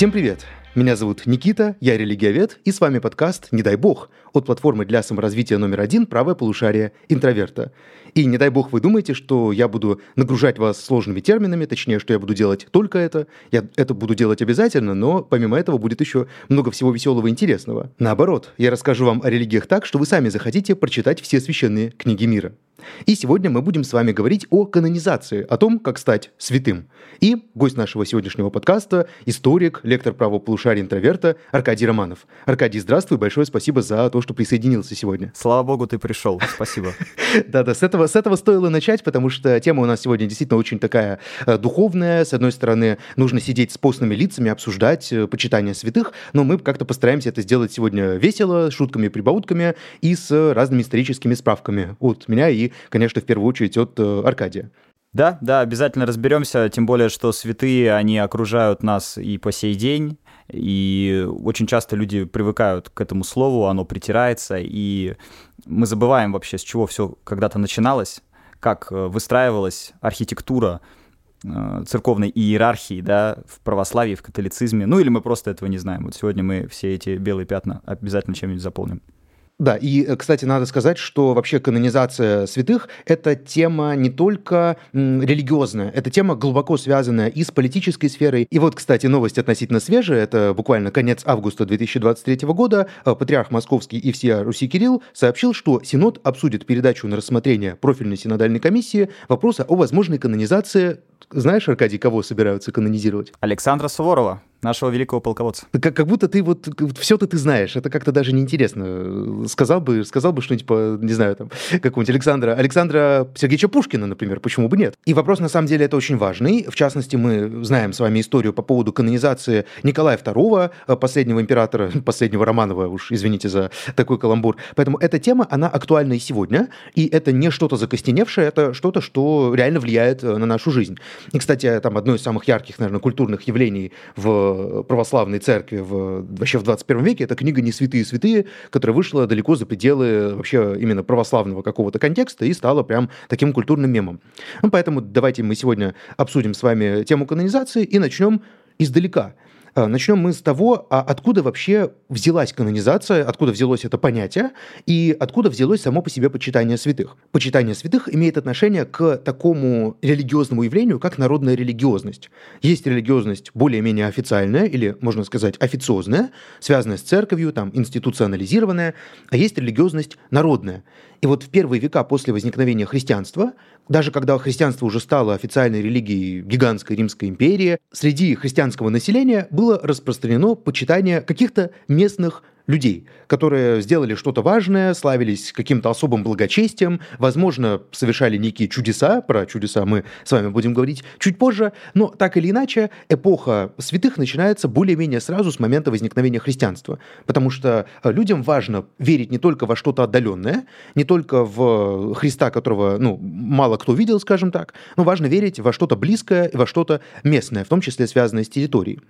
Всем привет! Меня зовут Никита, я религиовед, и с вами подкаст «Не дай бог» от платформы для саморазвития номер один «Правое полушарие интроверта». И не дай бог вы думаете, что я буду нагружать вас сложными терминами, точнее, что я буду делать только это. Я это буду делать обязательно, но помимо этого будет еще много всего веселого и интересного. Наоборот, я расскажу вам о религиях так, что вы сами захотите прочитать все священные книги мира. И сегодня мы будем с вами говорить о канонизации, о том, как стать святым. И гость нашего сегодняшнего подкаста – историк, лектор правополушария интроверта Аркадий Романов. Аркадий, здравствуй, большое спасибо за то, что присоединился сегодня. Слава богу, ты пришел, спасибо. Да-да, с этого, с этого стоило начать, потому что тема у нас сегодня действительно очень такая э, духовная. С одной стороны, нужно сидеть с постными лицами, обсуждать э, почитание святых, но мы как-то постараемся это сделать сегодня весело, шутками, прибаутками и с разными историческими справками от меня и конечно, в первую очередь от э, Аркадия. Да, да, обязательно разберемся, тем более, что святые, они окружают нас и по сей день, и очень часто люди привыкают к этому слову, оно притирается, и мы забываем вообще, с чего все когда-то начиналось, как э, выстраивалась архитектура э, церковной иерархии, да, в православии, в католицизме, ну или мы просто этого не знаем. Вот сегодня мы все эти белые пятна обязательно чем-нибудь заполним. Да, и, э, кстати, надо сказать, что вообще канонизация святых – это тема не только религиозная, это тема глубоко связанная и с политической сферой. И вот, кстати, новость относительно свежая, это буквально конец августа 2023 года. Э, патриарх Московский и всея Руси Кирилл сообщил, что Синод обсудит передачу на рассмотрение профильной синодальной комиссии вопроса о возможной канонизации знаешь, Аркадий, кого собираются канонизировать? Александра Суворова нашего великого полководца. Как, как будто ты вот все-то ты знаешь, это как-то даже неинтересно. Сказал бы, сказал бы что-нибудь, по, не знаю, там, какого-нибудь Александра, Александра Сергеевича Пушкина, например, почему бы нет? И вопрос, на самом деле, это очень важный. В частности, мы знаем с вами историю по поводу канонизации Николая II, последнего императора, последнего Романова, уж извините за такой каламбур. Поэтому эта тема, она актуальна и сегодня, и это не что-то закостеневшее, это что-то, что реально влияет на нашу жизнь. И, кстати, там одно из самых ярких, наверное, культурных явлений в православной церкви в, вообще в 21 веке, это книга «Не святые святые», которая вышла далеко за пределы вообще именно православного какого-то контекста и стала прям таким культурным мемом. Ну, поэтому давайте мы сегодня обсудим с вами тему канонизации и начнем издалека – Начнем мы с того, а откуда вообще взялась канонизация, откуда взялось это понятие и откуда взялось само по себе почитание святых. Почитание святых имеет отношение к такому религиозному явлению, как народная религиозность. Есть религиозность более-менее официальная или, можно сказать, официозная, связанная с церковью, там, институционализированная, а есть религиозность народная. И вот в первые века после возникновения христианства, даже когда христианство уже стало официальной религией гигантской Римской империи, среди христианского населения было распространено почитание каких-то местных людей, которые сделали что-то важное, славились каким-то особым благочестием, возможно, совершали некие чудеса, про чудеса мы с вами будем говорить чуть позже, но так или иначе эпоха святых начинается более-менее сразу с момента возникновения христианства, потому что людям важно верить не только во что-то отдаленное, не только в Христа, которого ну, мало кто видел, скажем так, но важно верить во что-то близкое и во что-то местное, в том числе связанное с территорией.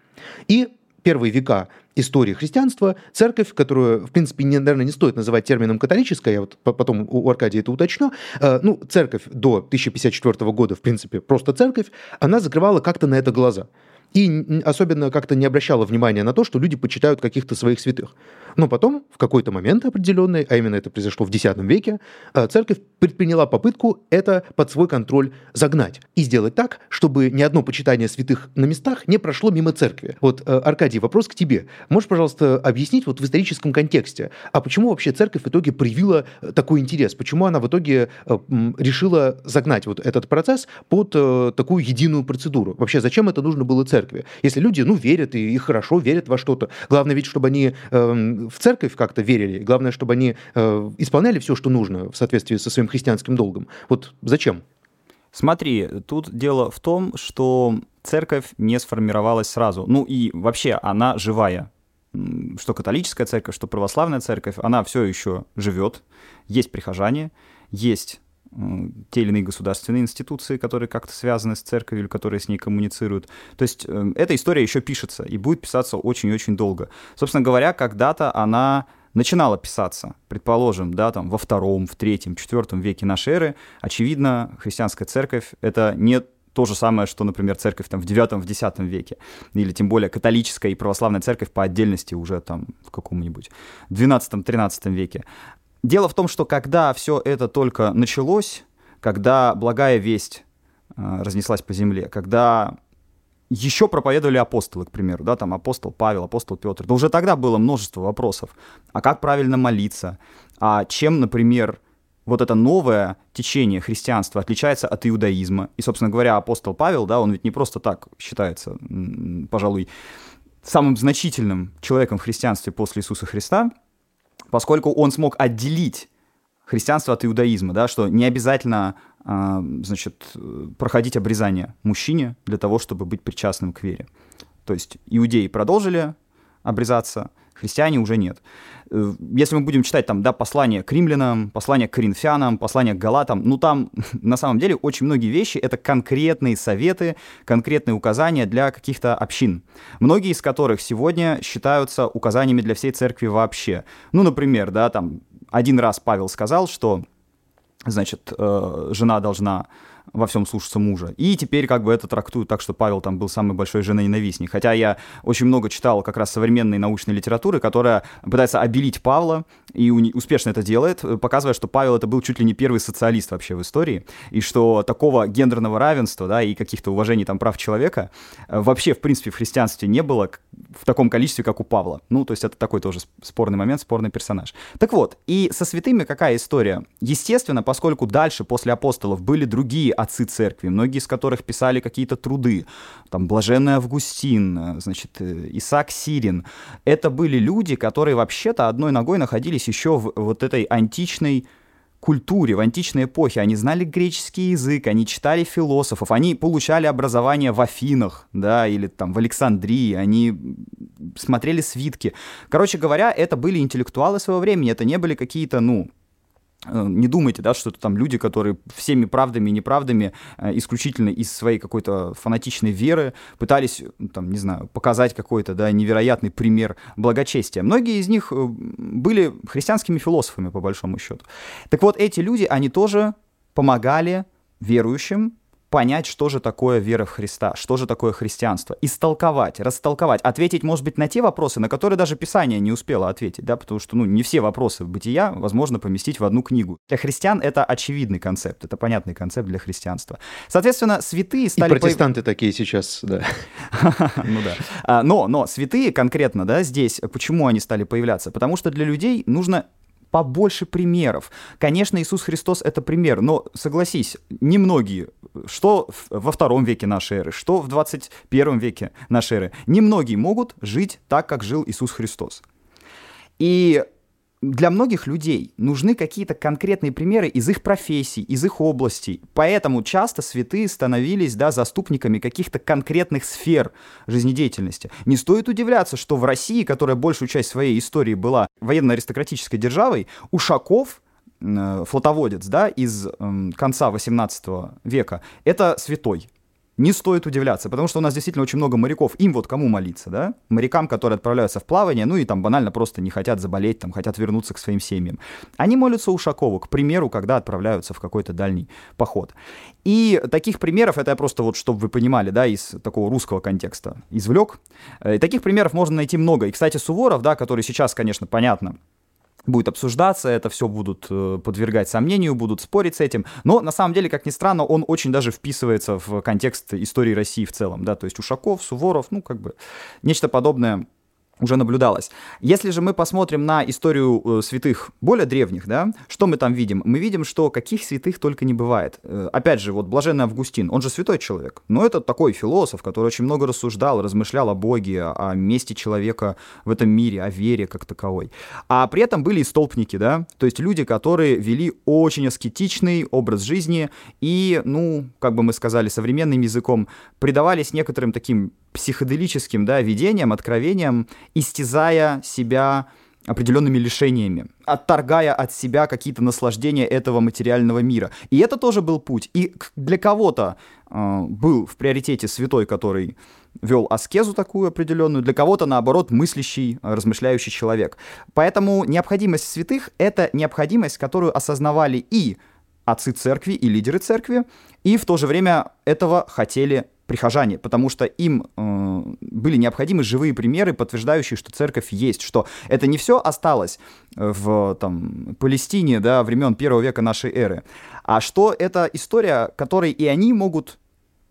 И первые века истории христианства, церковь, которую, в принципе, не, наверное, не стоит называть термином католическая, я вот потом у Аркадия это уточню, э, ну, церковь до 1054 года, в принципе, просто церковь, она закрывала как-то на это глаза и особенно как-то не обращала внимания на то, что люди почитают каких-то своих святых. Но потом, в какой-то момент определенный, а именно это произошло в X веке, э, церковь предприняла попытку это под свой контроль загнать и сделать так, чтобы ни одно почитание святых на местах не прошло мимо церкви. Вот, э, Аркадий, вопрос к тебе. Можешь, пожалуйста, объяснить вот в историческом контексте, а почему вообще церковь в итоге проявила э, такой интерес? Почему она в итоге решила загнать вот этот процесс под такую единую процедуру? Вообще, зачем это нужно было церкви? Если люди, ну, верят и, и хорошо верят во что-то. Главное ведь, чтобы они э, в церковь как-то верили, главное, чтобы они э, исполняли все, что нужно в соответствии со своим христианским долгом. Вот зачем? Смотри, тут дело в том, что церковь не сформировалась сразу. Ну и вообще она живая. Что католическая церковь, что православная церковь, она все еще живет. Есть прихожане, есть те или иные государственные институции, которые как-то связаны с церковью или которые с ней коммуницируют. То есть э, эта история еще пишется и будет писаться очень-очень долго. Собственно говоря, когда-то она начинала писаться, предположим, да, там во втором, в третьем, четвертом веке нашей эры, очевидно, христианская церковь — это не то же самое, что, например, церковь там в 9-10 веке, или тем более католическая и православная церковь по отдельности уже там в каком-нибудь 12-13 веке. Дело в том, что когда все это только началось, когда благая весть э, разнеслась по земле, когда еще проповедовали апостолы, к примеру, да, там апостол Павел, апостол Петр, да уже тогда было множество вопросов. А как правильно молиться? А чем, например, вот это новое течение христианства отличается от иудаизма? И, собственно говоря, апостол Павел, да, он ведь не просто так считается, пожалуй, самым значительным человеком в христианстве после Иисуса Христа, поскольку он смог отделить христианство от иудаизма, да, что не обязательно, а, значит, проходить обрезание мужчине для того, чтобы быть причастным к вере. То есть иудеи продолжили обрезаться, христиане уже нет. Э, если мы будем читать там, да, послание к римлянам, послание к коринфянам, послание к галатам, ну там на самом деле очень многие вещи — это конкретные советы, конкретные указания для каких-то общин, многие из которых сегодня считаются указаниями для всей церкви вообще. Ну, например, да, там один раз Павел сказал, что, значит, э, жена должна во всем слушаться мужа. И теперь как бы это трактуют так, что Павел там был самый большой женоненавистник. Хотя я очень много читал как раз современной научной литературы, которая пытается обелить Павла, и успешно это делает, показывая, что Павел это был чуть ли не первый социалист вообще в истории, и что такого гендерного равенства, да, и каких-то уважений там прав человека э, вообще, в принципе, в христианстве не было в таком количестве, как у Павла. Ну, то есть это такой тоже спорный момент, спорный персонаж. Так вот, и со святыми какая история? Естественно, поскольку дальше, после апостолов, были другие отцы церкви, многие из которых писали какие-то труды, там, Блаженный Августин, значит, э, Исаак Сирин. Это были люди, которые вообще-то одной ногой находились еще в вот этой античной культуре, в античной эпохе. Они знали греческий язык, они читали философов, они получали образование в Афинах, да, или там в Александрии, они смотрели свитки. Короче говоря, это были интеллектуалы своего времени, это не были какие-то, ну, не думайте, да, что это там люди, которые всеми правдами и неправдами э, исключительно из своей какой-то фанатичной веры пытались, там, не знаю, показать какой-то, да, невероятный пример благочестия. Многие из них э, были христианскими философами, по большому счету. Так вот, эти люди, они тоже помогали верующим понять, что же такое вера в Христа, что же такое христианство, истолковать, растолковать, ответить, может быть, на те вопросы, на которые даже Писание не успело ответить, да, потому что, ну, не все вопросы бытия возможно поместить в одну книгу. Для христиан это очевидный концепт, это понятный концепт для христианства. Соответственно, святые стали... И протестанты такие сейчас, да. Ну да. А, но, но святые конкретно, да, здесь, почему они стали появляться? Потому что для людей нужно побольше примеров. Конечно, Иисус Христос — это пример, но, согласись, немногие, что во втором веке нашей эры, что в 21 веке нашей эры, немногие могут жить так, как жил Иисус Христос. И для многих людей нужны какие-то конкретные примеры из их профессий, из их областей. Поэтому часто святые становились да, заступниками каких-то конкретных сфер жизнедеятельности. Не стоит удивляться, что в России, которая большую часть своей истории была военно-аристократической державой, Ушаков э, флотоводец, да, из э, конца 18 века, это святой не стоит удивляться, потому что у нас действительно очень много моряков. Им вот кому молиться, да? Морякам, которые отправляются в плавание, ну и там банально просто не хотят заболеть, там хотят вернуться к своим семьям. Они молятся Ушакову, к примеру, когда отправляются в какой-то дальний поход. И таких примеров, это я просто вот, чтобы вы понимали, да, из такого русского контекста извлек. И э, таких примеров можно найти много. И, кстати, Суворов, да, который сейчас, конечно, понятно, будет обсуждаться, это все будут э, подвергать сомнению, будут спорить с этим. Но на самом деле, как ни странно, он очень даже вписывается в контекст истории России в целом, да, то есть Ушаков, Суворов, ну, как бы нечто подобное уже наблюдалось. Если же мы посмотрим на историю э, святых более древних, да, что мы там видим? Мы видим, что каких святых только не бывает. Э, опять же, вот блаженный Августин, он же святой человек, но это такой философ, который очень много рассуждал, размышлял о Боге, о месте человека в этом мире, о вере как таковой. А при этом были и столпники, да, то есть люди, которые вели очень аскетичный образ жизни и, ну, как бы мы сказали современным языком, предавались некоторым таким психоделическим да, видением, откровением, истязая себя определенными лишениями, отторгая от себя какие-то наслаждения этого материального мира. И это тоже был путь. И для кого-то э, был в приоритете святой, который вел аскезу такую определенную, для кого-то, наоборот, мыслящий, размышляющий человек. Поэтому необходимость святых — это необходимость, которую осознавали и отцы церкви и лидеры церкви, и в то же время этого хотели прихожане, потому что им э, были необходимы живые примеры, подтверждающие, что церковь есть, что это не все осталось в там, Палестине да, времен первого века нашей эры, а что это история, которой и они могут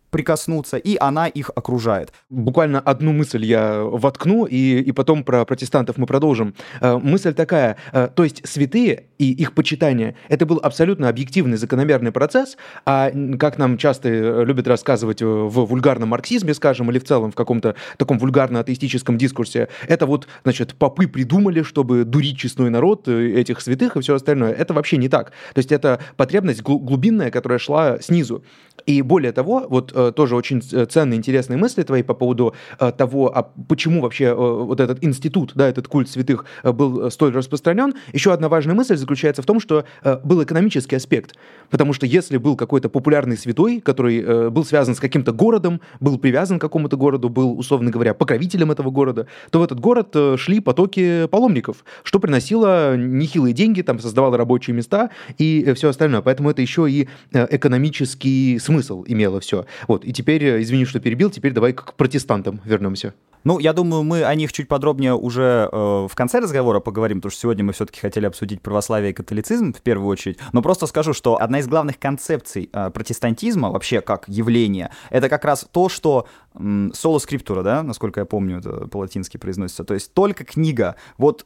прикоснуться, и она их окружает. Буквально одну мысль я воткну, и, и потом про протестантов мы продолжим. Э, мысль такая, э, то есть святые и их почитание, это был абсолютно объективный, закономерный процесс, а как нам часто э, любят рассказывать в вульгарном марксизме, скажем, или в целом в каком-то таком вульгарно-атеистическом дискурсе, это вот, значит, попы придумали, чтобы дурить честной народ этих святых и все остальное. Это вообще не так. То есть это потребность глубинная, которая шла снизу. И более того, вот э, тоже очень э, ценные, интересные мысли твои по поводу э, того, а почему вообще э, вот этот институт, да, этот культ святых э, был столь распространен. Еще одна важная мысль заключается в том, что э, был экономический аспект. Потому что если был какой-то популярный святой, который э, был связан с каким-то городом, был привязан к какому-то городу, был, условно говоря, покровителем этого города, то в этот город э, шли потоки паломников, что приносило нехилые деньги, там создавало рабочие места и э, все остальное. Поэтому это еще и э, экономический смысл имело все. Вот, и теперь, э, извини, что перебил, теперь давай к протестантам вернемся. Ну, я думаю, мы о них чуть подробнее уже э, в конце разговора поговорим, потому что сегодня мы все-таки хотели обсудить православие и католицизм в первую очередь. Но просто скажу, что одна из главных концепций э, протестантизма, вообще как явление, это как раз то, что э, соло скриптура, да, насколько я помню, это по-латински произносится, то есть только книга. Вот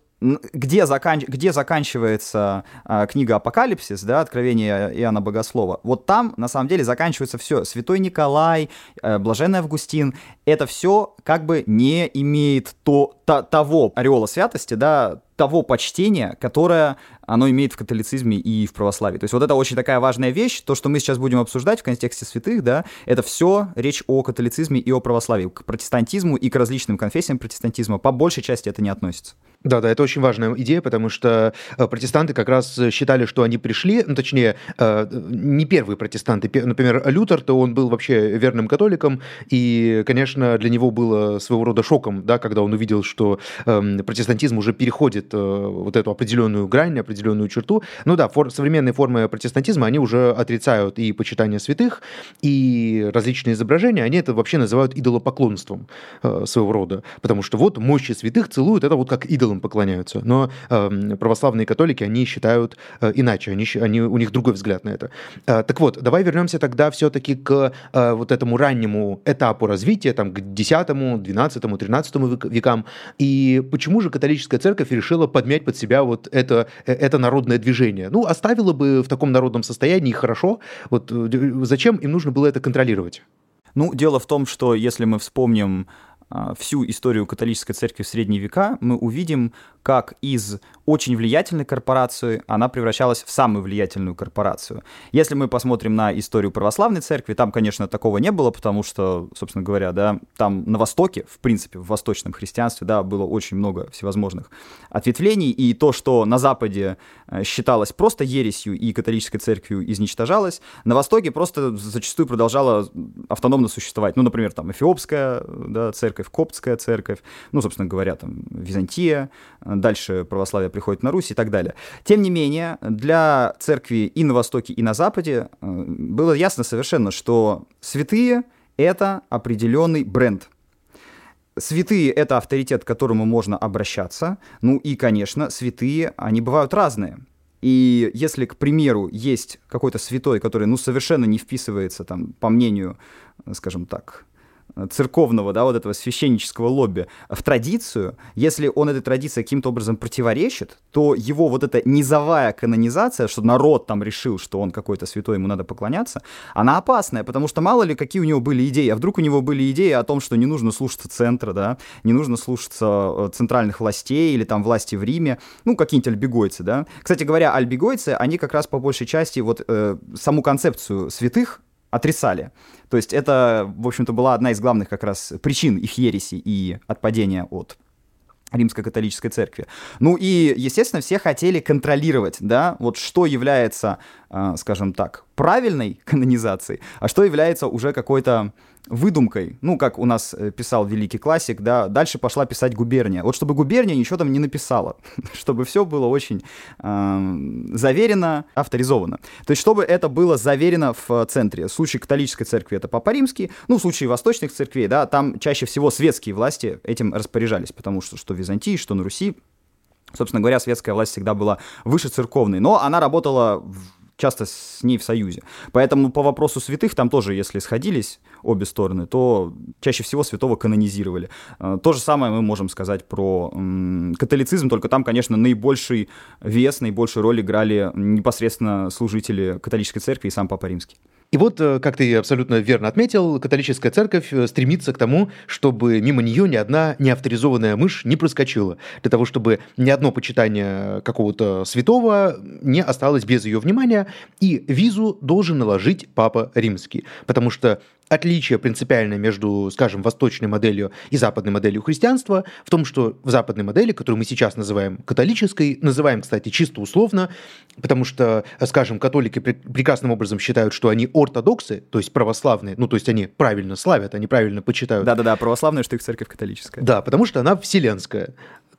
где, закан... где заканчивается а, книга Апокалипсис, да, Откровение Иоанна Богослова, вот там на самом деле заканчивается все. Святой Николай, э, Блаженный Августин, это все как бы не имеет то, то, того ореола святости, да, того почтения, которое оно имеет в католицизме и в православии. То есть вот это очень такая важная вещь, то, что мы сейчас будем обсуждать в контексте святых, да, это все речь о католицизме и о православии. К протестантизму и к различным конфессиям протестантизма по большей части это не относится. Да, да, это очень важная идея, потому что э, протестанты как раз считали, что они пришли, ну, точнее, э, не первые протестанты. Например, Лютер, то он был вообще верным католиком, и, конечно, для него было своего рода шоком, да, когда он увидел, что эм, протестантизм уже переходит э, вот эту определенную грань, определенную черту. Ну да, фор, современные формы протестантизма, они уже отрицают и почитание святых, и различные изображения, они это вообще называют идолопоклонством своего рода, потому что вот мощи святых целуют, это вот как идол идолам поклоняются. Но э, православные католики, они считают э, иначе, они, они, у них другой взгляд на это. Э, так вот, давай вернемся тогда все-таки к э, вот этому раннему этапу развития, там, к 10, 12, 13 векам. И почему же католическая церковь решила подмять под себя вот это, э, это народное движение? Ну, оставила бы в таком народном состоянии, хорошо. Вот э, зачем им нужно было это контролировать? Ну, дело в том, что если мы вспомним а, всю историю католической церкви в средние века, мы увидим, как из очень влиятельной корпорации она превращалась в самую влиятельную корпорацию. Если мы посмотрим на историю православной церкви, там, конечно, такого не было, потому что, собственно говоря, да, там на Востоке, в принципе, в восточном христианстве, да, было очень много всевозможных ответвлений, и то, что на Западе э, считалось просто ересью и католической церковью изничтожалось, на Востоке просто зачастую продолжала автономно существовать. Ну, например, там Эфиопская да, церковь, Коптская церковь, ну, собственно говоря, там Византия, дальше православие приходит на Русь и так далее. Тем не менее, для церкви и на Востоке, и на Западе э, было ясно совершенно, что святые — это определенный бренд. Святые — это авторитет, к которому можно обращаться. Ну и, конечно, святые, они бывают разные. И если, к примеру, есть какой-то святой, который, ну, совершенно не вписывается, там, по мнению, скажем так, церковного, да, вот этого священнического лобби в традицию, если он этой традиции каким-то образом противоречит, то его вот эта низовая канонизация, что народ там решил, что он какой-то святой, ему надо поклоняться, она опасная, потому что мало ли какие у него были идеи, а вдруг у него были идеи о том, что не нужно слушаться центра, да, не нужно слушаться э, центральных властей или там власти в Риме, ну, какие-нибудь альбегойцы, да. Кстати говоря, альбегойцы, они как раз по большей части вот э, саму концепцию святых отрицали. То есть это, в общем-то, была одна из главных как раз причин их ереси и отпадения от римской католической церкви. Ну и, естественно, все хотели контролировать, да, вот что является, э, скажем так, правильной канонизацией, а что является уже какой-то выдумкой, ну, как у нас э, писал великий классик, да, дальше пошла писать губерния. Вот чтобы губерния ничего там не написала, чтобы все было очень э, заверено, авторизовано. То есть, чтобы это было заверено в центре. В случае католической церкви это Папа Римский, ну, в случае восточных церквей, да, там чаще всего светские власти этим распоряжались, потому что что в Византии, что на Руси, собственно говоря, светская власть всегда была выше церковной, но она работала в часто с ней в союзе. Поэтому по вопросу святых там тоже, если сходились обе стороны, то чаще всего святого канонизировали. А, то же самое мы можем сказать про католицизм, только там, конечно, наибольший вес, наибольшую роль играли непосредственно служители католической церкви и сам Папа Римский. И вот, э, как ты абсолютно верно отметил, католическая церковь э, стремится к тому, чтобы мимо нее ни одна неавторизованная мышь не проскочила, для того, чтобы ни одно почитание какого-то святого не осталось без ее внимания, и визу должен наложить Папа Римский, потому что отличие принципиальное между, скажем, восточной моделью и западной моделью христианства в том, что в западной модели, которую мы сейчас называем католической, называем, кстати, чисто условно, потому что, скажем, католики прекрасным образом считают, что они ортодоксы, то есть православные, ну, то есть они правильно славят, они правильно почитают. Да-да-да, православная, что их церковь католическая. Да, потому что она вселенская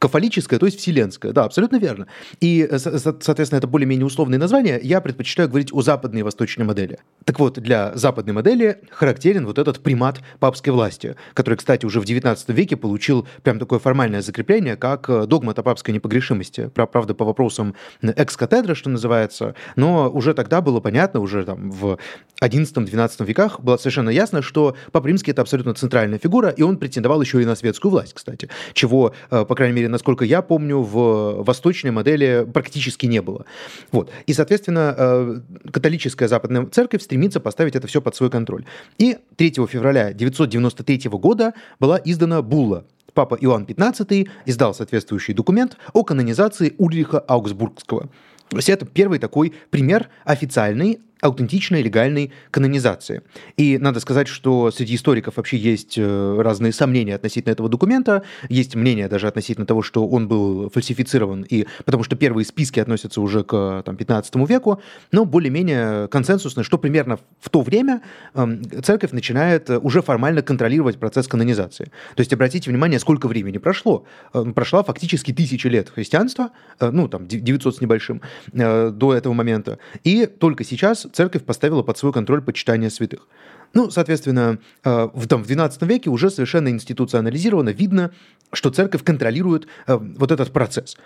кафолическое, то есть вселенское. Да, абсолютно верно. И, э, соответственно, это более-менее условные названия. Я предпочитаю говорить о западной и восточной модели. Так вот, для западной модели характерен вот этот примат папской власти, который, кстати, уже в XIX веке получил прям такое формальное закрепление, как э, догмат о папской непогрешимости. Правда, по вопросам экс-катедра, что называется, но уже тогда было понятно, уже там в XI-XII веках было совершенно ясно, что Папа Римский это абсолютно центральная фигура, и он претендовал еще и на светскую власть, кстати, чего, э, по крайней мере, насколько я помню, в восточной модели практически не было. Вот. И, соответственно, э, католическая западная церковь стремится поставить это все под свой контроль. И 3 февраля 993 года была издана булла Папа Иоанн XV издал соответствующий документ о канонизации Ульриха Аугсбургского. То есть это первый такой пример официальной аутентичной легальной канонизации. И надо сказать, что среди историков вообще есть э, разные сомнения относительно этого документа, есть мнение даже относительно того, что он был фальсифицирован, и, потому что первые списки относятся уже к там, 15 веку, но более-менее консенсусно, что примерно в то время эм, церковь начинает уже формально контролировать процесс канонизации. То есть обратите внимание, сколько времени прошло. Эм, прошла фактически тысячи лет христианства, э, ну там 900 с небольшим, э, до этого момента, и только сейчас церковь поставила под свой контроль почитание святых. Ну, соответственно, э, в, там, в XII веке уже совершенно институционализировано, видно, что церковь контролирует э, вот этот процесс.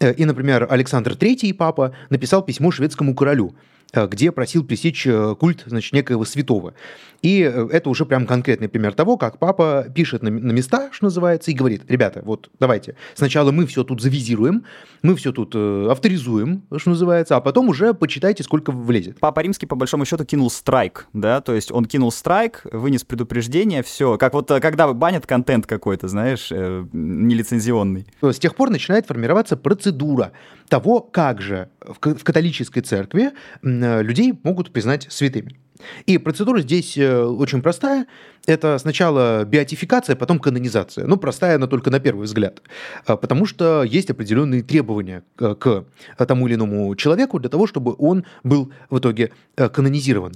Э, и, например, Александр III, папа, написал письмо шведскому королю, где просил пресечь э, культ значит, некоего святого. И э, это уже прям конкретный пример того, как папа пишет на, на места, что называется, и говорит, ребята, вот давайте, сначала мы все тут завизируем, мы все тут э, авторизуем, что называется, а потом уже почитайте, сколько влезет. Папа Римский, по большому счету, кинул страйк, да, то есть он кинул страйк, вынес предупреждение, все, как вот когда банят контент какой-то, знаешь, э, нелицензионный. С тех пор начинает формироваться процедура того, как же в католической церкви Э, людей могут признать святыми. И процедура здесь э, очень простая. Это сначала биотификация, потом канонизация. Ну, простая она только на первый взгляд. А, потому что есть определенные требования к тому или иному человеку для того, чтобы он был в итоге э, канонизирован.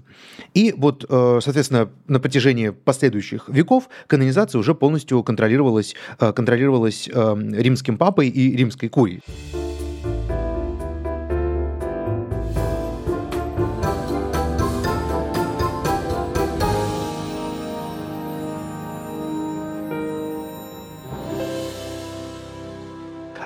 И вот, соответственно, на протяжении последующих веков канонизация уже полностью контролировалась, контролировалась римским папой и римской курией.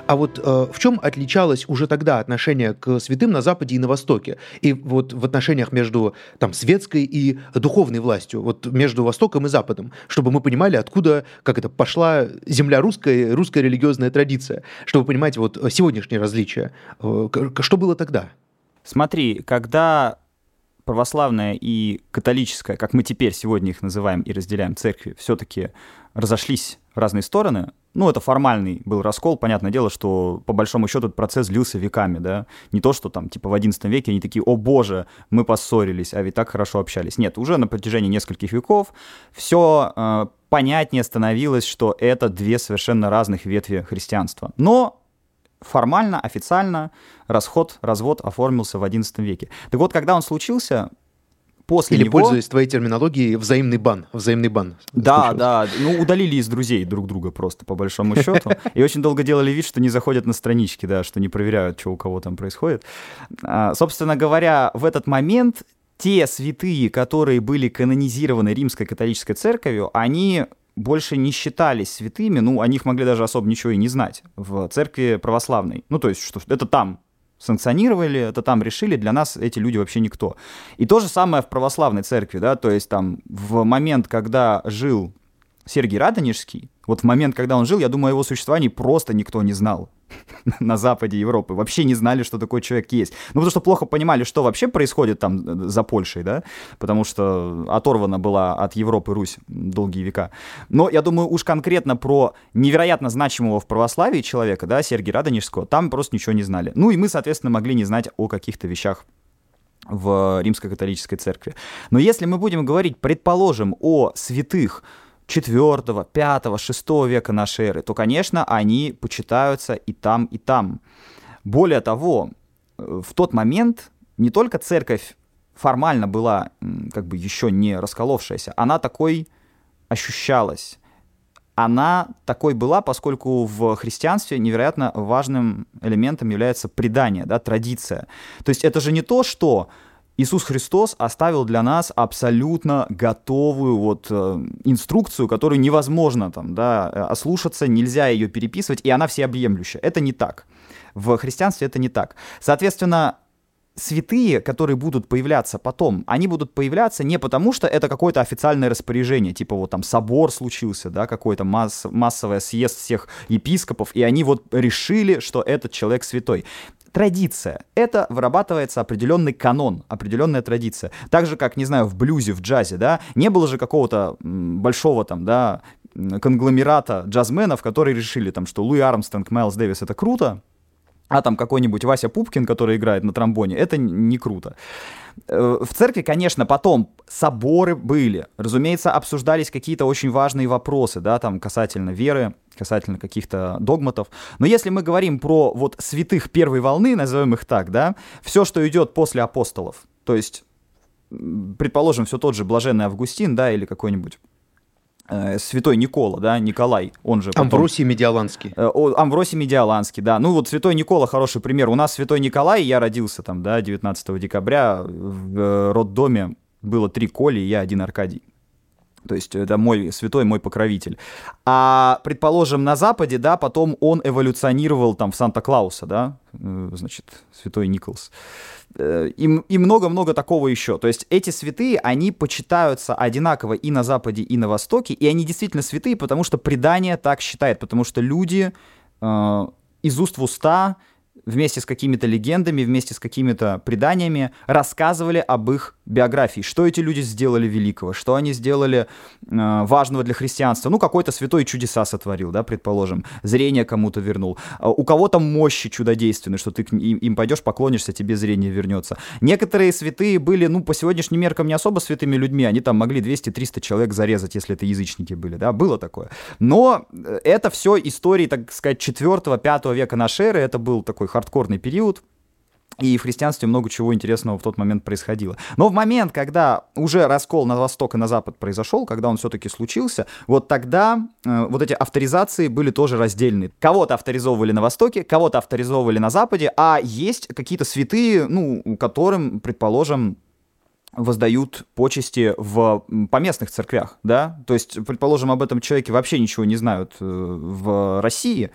А вот э, в чем отличалось уже тогда отношение к святым на Западе и на Востоке? И вот в отношениях между там, светской и духовной властью, вот между Востоком и Западом, чтобы мы понимали, откуда, как это, пошла земля русская, русская религиозная традиция, чтобы понимать вот сегодняшние различия. Э, что было тогда? Смотри, когда православная и католическая, как мы теперь сегодня их называем и разделяем церкви, все-таки разошлись разные стороны, ну, это формальный был раскол. Понятное дело, что по большому счету этот процесс длился веками, да. Не то, что там, типа, в XI веке они такие, о боже, мы поссорились, а ведь так хорошо общались. Нет, уже на протяжении нескольких веков все э, понятнее становилось, что это две совершенно разных ветви христианства. Но формально, официально расход, развод оформился в XI веке. Так вот, когда он случился, после Или, него... пользуясь твоей терминологией, взаимный бан. Взаимный бан. Да, да. Ну, удалили из друзей друг друга просто, по большому счету. И очень долго делали вид, что не заходят на странички, да, что не проверяют, что у кого там происходит. А, собственно говоря, в этот момент те святые, которые были канонизированы римской католической церковью, они больше не считались святыми, ну, о них могли даже особо ничего и не знать в церкви православной. Ну, то есть, что это там санкционировали, это там решили, для нас эти люди вообще никто. И то же самое в православной церкви, да, то есть там в момент, когда жил Сергий Радонежский, вот в момент, когда он жил, я думаю, о его существовании просто никто не знал на западе Европы. Вообще не знали, что такой человек есть. Ну, потому что плохо понимали, что вообще происходит там э, за Польшей, да, потому что оторвана была от Европы Русь долгие века. Но я думаю, уж конкретно про невероятно значимого в православии человека, да, Сергия Радонежского, там просто ничего не знали. Ну, и мы, соответственно, могли не знать о каких-то вещах в римской католической церкви. Но если мы будем говорить, предположим, о святых, 4, 5, 6 века нашей эры, то, конечно, они почитаются и там, и там. Более того, э, в тот момент не только церковь формально была как бы еще не расколовшаяся, она такой ощущалась. Она такой была, поскольку в христианстве невероятно важным элементом является предание, да, традиция. То есть это же не то, что Иисус Христос оставил для нас абсолютно готовую вот э, инструкцию, которую невозможно там, да, э, ослушаться, нельзя ее переписывать, и она всеобъемлющая. Это не так. В христианстве это не так. Соответственно, святые, которые будут появляться потом, они будут появляться не потому, что это какое-то официальное распоряжение, типа вот там собор случился, да, какой-то масс, массовый съезд всех епископов, и они вот решили, что этот человек святой традиция. Это вырабатывается определенный канон, определенная традиция. Так же, как, не знаю, в блюзе, в джазе, да, не было же какого-то большого там, да, конгломерата джазменов, которые решили там, что Луи Армстронг, Майлз Дэвис — это круто, а там какой-нибудь Вася Пупкин, который играет на тромбоне, это не круто. Э, в церкви, конечно, потом соборы были. Разумеется, обсуждались какие-то очень важные вопросы, да, там касательно веры, касательно каких-то догматов. Но если мы говорим про вот святых первой волны, назовем их так, да, все, что идет после апостолов, то есть, предположим, все тот же блаженный Августин, да, или какой-нибудь Э, святой Никола, да, Николай, он же... Потом... Амвросий Медиаланский. Э, Амвросий Медиаланский, да. Ну вот святой Никола хороший пример. У нас святой Николай, я родился там, да, 19 декабря в э, роддоме было три Коли, и я один Аркадий. То есть это мой святой, мой покровитель. А, предположим, на Западе, да, потом он эволюционировал там в Санта-Клауса, да, значит, святой Николс. Э, и много-много такого еще. То есть эти святые, они почитаются одинаково и на Западе, и на Востоке, и они действительно святые, потому что предание так считает, потому что люди э, из уст в уста вместе с какими-то легендами, вместе с какими-то преданиями рассказывали об их биографии, что эти люди сделали великого, что они сделали э, важного для христианства. Ну, какой-то святой чудеса сотворил, да, предположим, зрение кому-то вернул. А у кого-то мощи чудодейственные, что ты им пойдешь, поклонишься, тебе зрение вернется. Некоторые святые были, ну, по сегодняшним меркам не особо святыми людьми, они там могли 200-300 человек зарезать, если это язычники были, да, было такое. Но э, это все истории, так сказать, 4-5 века нашей эры, это был такой хардкорный период, и в христианстве много чего интересного в тот момент происходило. Но в момент, когда уже раскол на восток и на запад произошел, когда он все-таки случился, вот тогда э, вот эти авторизации были тоже раздельны. Кого-то авторизовывали на востоке, кого-то авторизовывали на западе, а есть какие-то святые, ну, которым, предположим, воздают почести в поместных церквях, да, то есть, предположим, об этом человеке вообще ничего не знают э, в России,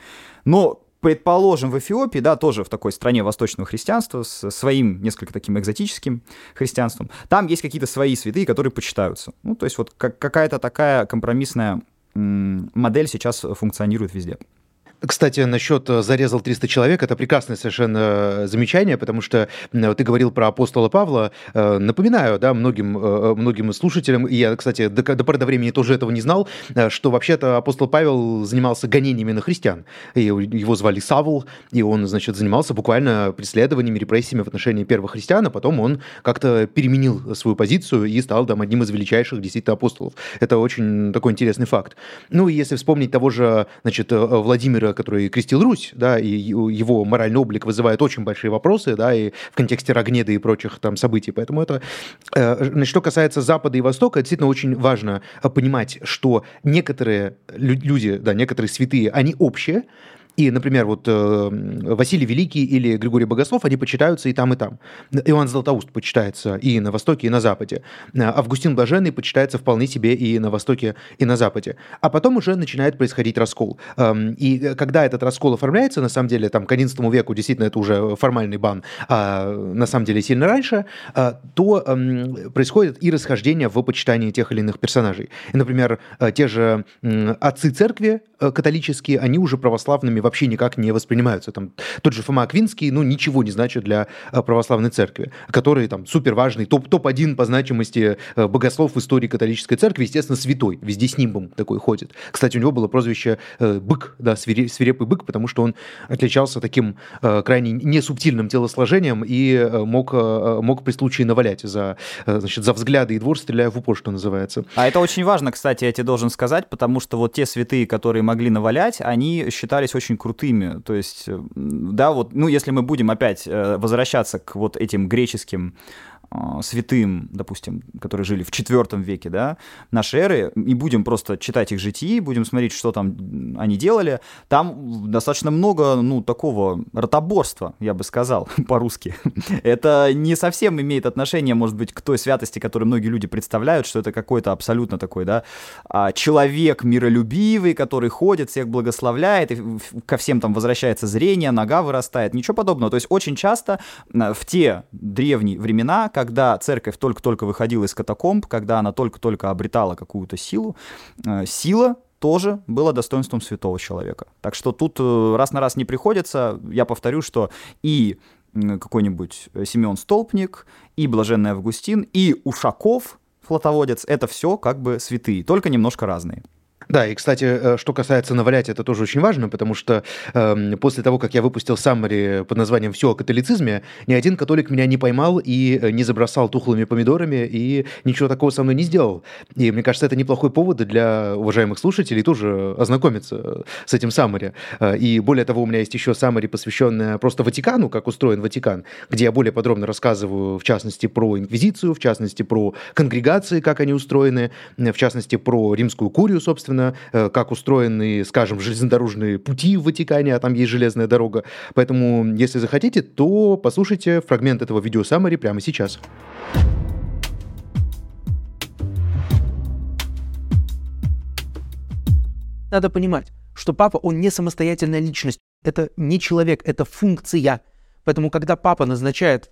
но предположим, в Эфиопии, да, тоже в такой стране восточного христианства, с своим несколько таким экзотическим христианством, там есть какие-то свои святые, которые почитаются. Ну, то есть вот какая-то такая компромиссная модель сейчас функционирует везде. Кстати, насчет э, зарезал 300 человек, это прекрасное совершенно э, замечание, потому что ты говорил про апостола Павла. Э, напоминаю, да, многим, многим слушателям, и я, кстати, до, до поры до времени тоже этого не знал, что вообще-то апостол Павел занимался гонениями на христиан. И его звали Савл, и он, значит, занимался буквально преследованиями, репрессиями в отношении первых христиан, а потом он как-то переменил свою позицию и стал там одним из величайших действительно апостолов. Это очень такой интересный факт. Ну и если вспомнить того же, значит, Владимира который крестил Русь, да, и его моральный облик вызывает очень большие вопросы, да, и в контексте Рогнеда и прочих там событий. Поэтому это, значит, что касается Запада и Востока, действительно очень важно понимать, что некоторые люди, да, некоторые святые, они общие, и, например, вот э, Василий Великий или Григорий Богослов, они почитаются и там, и там. Иоанн Златоуст почитается и на Востоке, и на Западе. Августин Блаженный почитается вполне себе и на Востоке, и на Западе. А потом уже начинает происходить раскол. Эм, и когда этот раскол оформляется, на самом деле, там, к XI веку действительно это уже формальный бан, а на самом деле сильно раньше, э, то эм, происходит и расхождение в почитании тех или иных персонажей. И, например, э, те же отцы церкви католические, они уже православными вообще никак не воспринимаются. Там тот же Фома Аквинский, ну, ничего не значит для э, православной церкви, который там супер важный, топ, топ-1 по значимости э, богослов в истории католической церкви, естественно, святой, везде с нимбом такой ходит. Кстати, у него было прозвище э, «бык», да, свирепый бык, потому что он отличался таким крайне несубтильным телосложением и мог, мог при случае навалять за, значит, за взгляды и двор, стреляя в упор, что называется. А это очень важно, кстати, я тебе должен сказать, потому что вот те святые, которые могли навалять, они считались очень очень крутыми. То есть, э, да, вот, ну, если мы будем опять э, возвращаться к вот этим греческим святым, допустим, которые жили в IV веке, да, нашей эры, и будем просто читать их житии, будем смотреть, что там они делали, там достаточно много, ну, такого ротоборства, я бы сказал, по-русски. Это не совсем имеет отношение, может быть, к той святости, которую многие люди представляют, что это какой-то абсолютно такой, да, а, человек миролюбивый, который ходит, всех благословляет, и ко всем там возвращается зрение, нога вырастает, ничего подобного. То есть очень часто в те древние времена, когда церковь только-только выходила из катакомб, когда она только-только обретала какую-то силу, э, сила тоже было достоинством святого человека. Так что тут э, раз на раз не приходится. Я повторю, что и какой-нибудь Семен Столпник, и Блаженный Августин, и Ушаков, флотоводец, это все как бы святые, только немножко разные. Да, и, кстати, э, что касается навалять, это тоже очень важно, потому что э, после того, как я выпустил саммари под названием «Все о католицизме», ни один католик меня не поймал и э, не забросал тухлыми помидорами, и ничего такого со мной не сделал. И мне кажется, это неплохой повод для уважаемых слушателей тоже ознакомиться с этим саммари. Э, и более того, у меня есть еще саммари, посвященная просто Ватикану, как устроен Ватикан, где я более подробно рассказываю, в частности, про инквизицию, в частности, про конгрегации, как они устроены, в частности, про римскую курию, собственно, собственно, э, как устроены, скажем, железнодорожные пути в Ватикане, а там есть железная дорога. Поэтому, если захотите, то послушайте фрагмент этого видео саммари прямо сейчас. Надо понимать, что папа, он не самостоятельная личность. Это не человек, это функция. Поэтому, когда папа назначает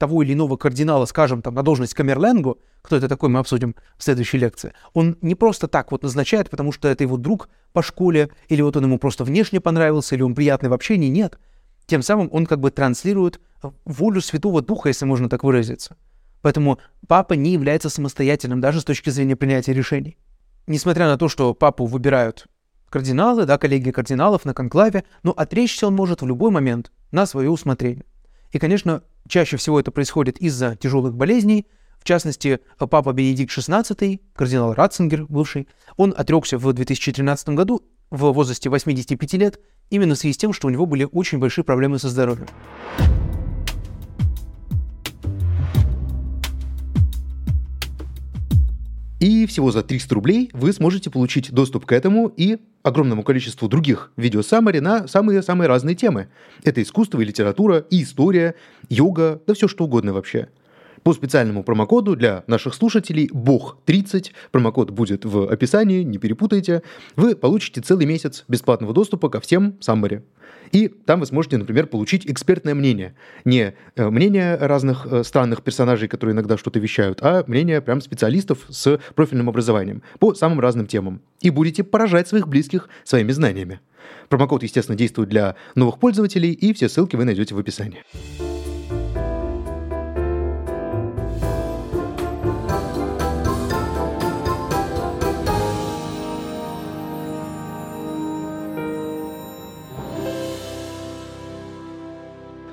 того или иного кардинала, скажем, там, на должность Камерленгу, кто это такой, мы обсудим в следующей лекции, он не просто так вот назначает, потому что это его друг по школе, или вот он ему просто внешне понравился, или он приятный в общении, нет. Тем самым он как бы транслирует волю Святого Духа, если можно так выразиться. Поэтому папа не является самостоятельным даже с точки зрения принятия решений. Несмотря на то, что папу выбирают кардиналы, да, коллеги кардиналов на конклаве, но отречься он может в любой момент на свое усмотрение. И, конечно, чаще всего это происходит из-за тяжелых болезней. В частности, папа Бенедикт XVI, кардинал Ратцингер бывший, он отрекся в 2013 году в возрасте 85 лет именно в связи с тем, что у него были очень большие проблемы со здоровьем. И всего за 300 рублей вы сможете получить доступ к этому и огромному количеству других видео саммари на самые-самые разные темы. Это искусство и литература, и история, йога, да все что угодно вообще. По специальному промокоду для наших слушателей БОГ30, промокод будет в описании, не перепутайте, вы получите целый месяц бесплатного доступа ко всем саммари. И там вы сможете, например, получить экспертное мнение. Не э, мнение разных э, странных персонажей, которые иногда что-то вещают, а мнение прям специалистов с профильным образованием по самым разным темам. И будете поражать своих близких своими знаниями. Промокод, естественно, действует для новых пользователей, и все ссылки вы найдете в описании.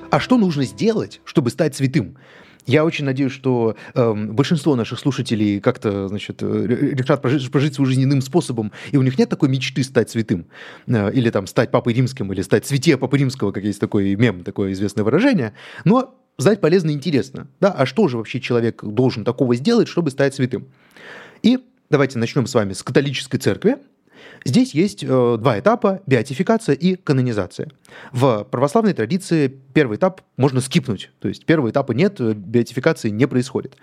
А что нужно сделать, чтобы стать святым? Я очень надеюсь, что э, большинство наших слушателей как-то, значит, э, решат прожить, прожить свою жизнь иным способом, и у них нет такой мечты стать святым, э, или там стать папой римским, или стать святее папы римского, как есть такой мем, такое известное выражение. Но знать полезно и интересно. Да? А что же вообще человек должен такого сделать, чтобы стать святым? И давайте начнем с вами с католической церкви, Здесь есть э, два этапа – беатификация и канонизация. В православной традиции первый этап можно скипнуть, то есть первого этапа нет, э, беатификации не происходит.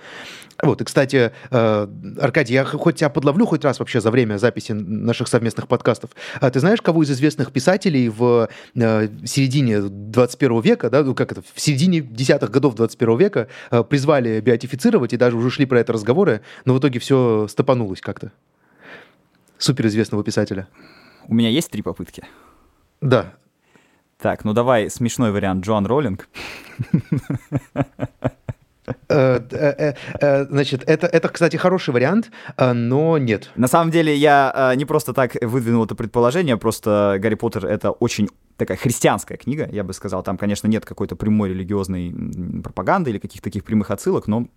Вот, и, кстати, э, Аркадий, я хоть тебя подловлю хоть раз вообще за время записи наших совместных подкастов. А ты знаешь, кого из известных писателей в э, середине 21 века, да, ну как это, в середине десятых годов 21 века э, призвали беатифицировать и даже уже шли про это разговоры, но в итоге все стопанулось как-то? Суперизвестного писателя? У меня есть три попытки. Да. Так, ну давай смешной вариант Джон Роллинг. Э, э, э, значит, это, это, кстати, хороший вариант, но нет. На самом деле, я не просто так выдвинул это предположение, просто Гарри Поттер — это очень такая христианская книга, я бы сказал. Там, конечно, нет какой-то прямой религиозной пропаганды или каких-то таких прямых отсылок, но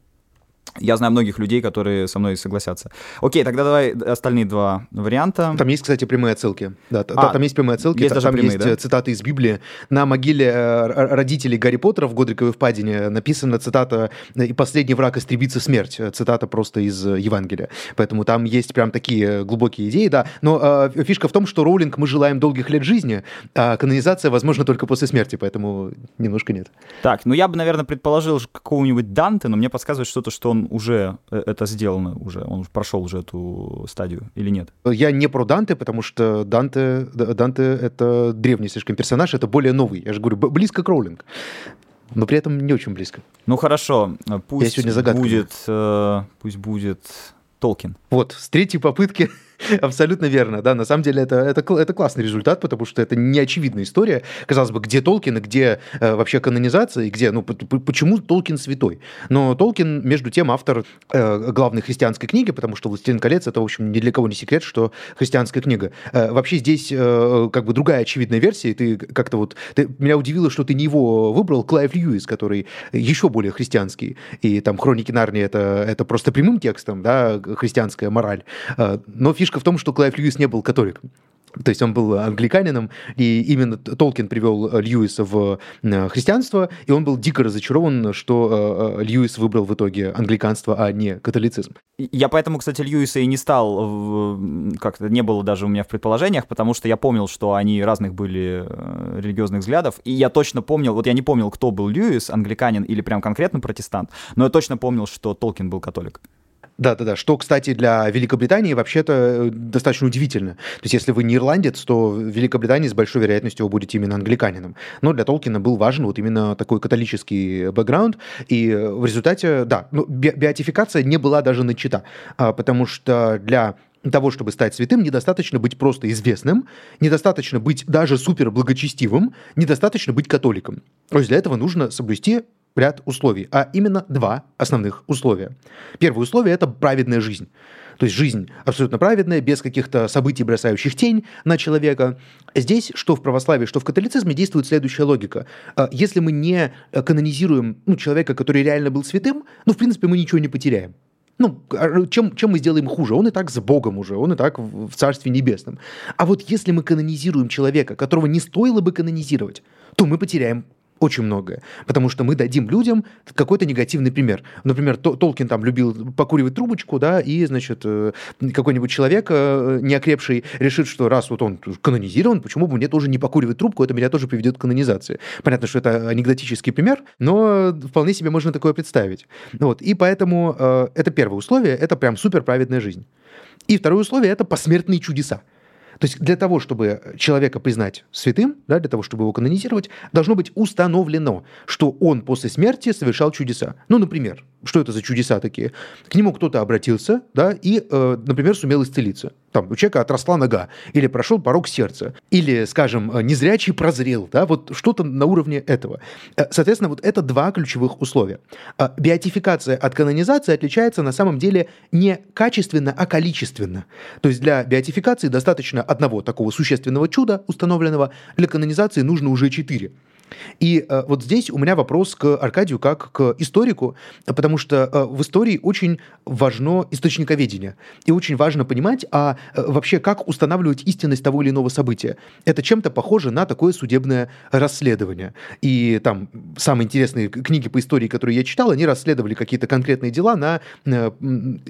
я знаю многих людей, которые со мной согласятся. Окей, тогда давай остальные два варианта. Там есть, кстати, прямые отсылки. Да, а, там есть прямые отсылки. Есть там прямые, есть да? цитаты из Библии. На могиле э, родителей Гарри Поттера в Годриковой впадине написана цитата «И последний враг истребится смерть». Цитата просто из Евангелия. Поэтому там есть прям такие глубокие идеи, да. Но э, фишка в том, что Роулинг мы желаем долгих лет жизни, а канонизация возможно только после смерти, поэтому немножко нет. Так, ну я бы, наверное, предположил какого-нибудь Данте, но мне подсказывает что-то, что он уже э, это сделано уже, он прошел уже эту стадию или нет? Я не про Данте, потому что Данте, Данте это древний слишком персонаж, это более новый. Я же говорю, близко к Роулинг. Но при этом не очень близко. Ну хорошо, пусть Я сегодня будет, э, пусть будет Толкин. Вот, с третьей попытки Абсолютно верно, да. На самом деле это, это, это классный результат, потому что это неочевидная история. Казалось бы, где Толкин и где э, вообще канонизация, и где, ну, почему Толкин святой? Но Толкин, между тем, автор э, главной христианской книги, потому что «Властелин колец» — это, в общем, ни для кого не секрет, что христианская книга. Э, вообще здесь э, как бы другая очевидная версия, и ты как-то вот... Ты, меня удивило, что ты не его выбрал, Клайв Льюис, который еще более христианский, и там «Хроники Нарнии» — это, это просто прямым текстом, да, христианская мораль. Э, но фишка фишка в том, что Клайв Льюис не был католиком. То есть он был англиканином, и именно Толкин привел э, Льюиса в э, христианство, и он был дико разочарован, что э, Льюис выбрал в итоге англиканство, а не католицизм. Я поэтому, кстати, Льюиса и не стал, как-то не было даже у меня в предположениях, потому что я помнил, что они разных были религиозных взглядов, и я точно помнил, вот я не помнил, кто был Льюис, англиканин или прям конкретно протестант, но я точно помнил, что Толкин был католик. Да-да-да, что, кстати, для Великобритании вообще-то э, достаточно удивительно. То есть, если вы не ирландец, то в Великобритании с большой вероятностью вы будете именно англиканином. Но для Толкина был важен вот именно такой католический бэкграунд, и в результате, да, ну, би биотификация не была даже начата, а, потому что для того, чтобы стать святым, недостаточно быть просто известным, недостаточно быть даже супер благочестивым, недостаточно быть католиком. То есть для этого нужно соблюсти ряд условий, а именно два основных условия. Первое условие – это праведная жизнь. То есть жизнь абсолютно праведная, без каких-то событий, бросающих тень на человека. Здесь, что в православии, что в католицизме, действует следующая логика. А, если мы не канонизируем ну, человека, который реально был святым, ну, в принципе, мы ничего не потеряем. Ну, а, чем, чем мы сделаем хуже? Он и так с Богом уже, он и так в Царстве Небесном. А вот если мы канонизируем человека, которого не стоило бы канонизировать, то мы потеряем очень многое. Потому что мы дадим людям какой-то негативный пример. Например, Толкин там любил покуривать трубочку, да, и, значит, э, какой-нибудь человек э, неокрепший решит, что раз вот он канонизирован, почему бы мне тоже не покуривать трубку, это меня тоже приведет к канонизации. Понятно, что это анекдотический пример, но вполне себе можно такое представить. Вот, и поэтому э, это первое условие, это прям супер праведная жизнь. И второе условие – это посмертные чудеса. То есть для того, чтобы человека признать святым, да, для того, чтобы его канонизировать, должно быть установлено, что он после смерти совершал чудеса. Ну, например, что это за чудеса такие? К нему кто-то обратился, да, и, э, например, сумел исцелиться. Там у человека отросла нога, или прошел порог сердца, или, скажем, э, незрячий прозрел, да, вот что-то на уровне этого. Э, соответственно, вот это два ключевых условия. Э, биотификация от канонизации отличается на самом деле не качественно, а количественно. То есть для биотификации достаточно одного такого существенного чуда установленного, для канонизации нужно уже четыре. И э, вот здесь у меня вопрос к Аркадию как к историку, потому что э, в истории очень важно источниковедение. И очень важно понимать, а э, вообще как устанавливать истинность того или иного события. Это чем-то похоже на такое судебное расследование. И там самые интересные книги по истории, которые я читал, они расследовали какие-то конкретные дела на э,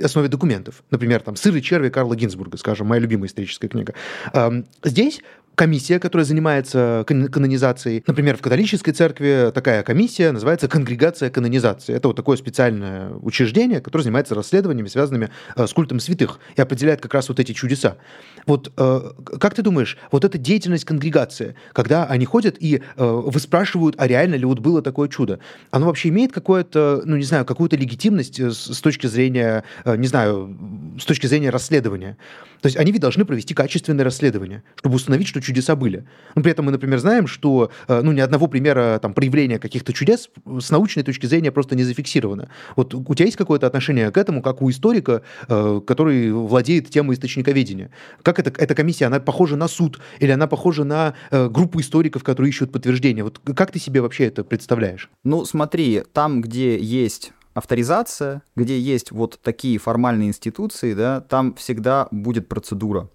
основе документов. Например, там «Сыр и черви» Карла Гинзбурга, скажем, моя любимая историческая книга. Э, здесь комиссия, которая занимается канонизацией. Например, в католической церкви такая комиссия называется конгрегация канонизации. Это вот такое специальное учреждение, которое занимается расследованиями, связанными э, с культом святых, и определяет как раз вот эти чудеса. Вот э, как ты думаешь, вот эта деятельность конгрегации, когда они ходят и э, выспрашивают, а реально ли вот было такое чудо, оно вообще имеет какое-то, ну не знаю, какую-то легитимность с точки зрения, не знаю, с точки зрения расследования? То есть они ведь должны провести качественное расследование, чтобы установить, что чудеса были. Но при этом мы, например, знаем, что э, ну, ни одного примера там, проявления каких-то чудес с научной точки зрения просто не зафиксировано. Вот у тебя есть какое-то отношение к этому, как у историка, э, который владеет темой источниковедения? Как эта, эта комиссия, она похожа на суд или она похожа на э, группу историков, которые ищут подтверждения? Вот как ты себе вообще это представляешь? Ну, смотри, там, где есть авторизация, где есть вот такие формальные институции, да, там всегда будет процедура.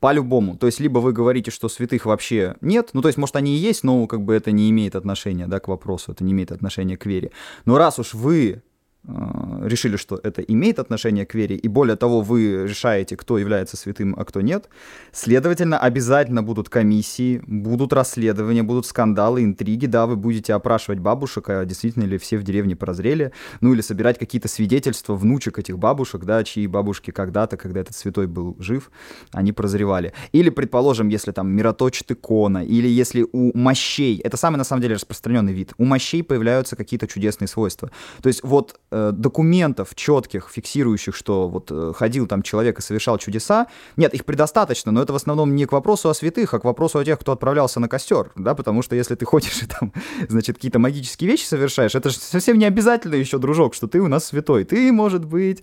По-любому. То есть, либо вы говорите, что святых вообще нет, ну, то есть, может, они и есть, но как бы это не имеет отношения, да, к вопросу, это не имеет отношения к вере. Но раз уж вы решили, что это имеет отношение к вере, и более того, вы решаете, кто является святым, а кто нет, следовательно, обязательно будут комиссии, будут расследования, будут скандалы, интриги, да, вы будете опрашивать бабушек, а действительно ли все в деревне прозрели, ну или собирать какие-то свидетельства внучек этих бабушек, да, чьи бабушки когда-то, когда этот святой был жив, они прозревали. Или, предположим, если там мироточит икона, или если у мощей, это самый на самом деле распространенный вид, у мощей появляются какие-то чудесные свойства. То есть вот Э, документов четких, фиксирующих, что вот э, ходил там человек и совершал чудеса, нет, их предостаточно, но это в основном не к вопросу о святых, а к вопросу о тех, кто отправлялся на костер, да, потому что если ты ходишь и там, значит, какие-то магические вещи совершаешь, это же совсем не обязательно еще, дружок, что ты у нас святой. Ты, может быть,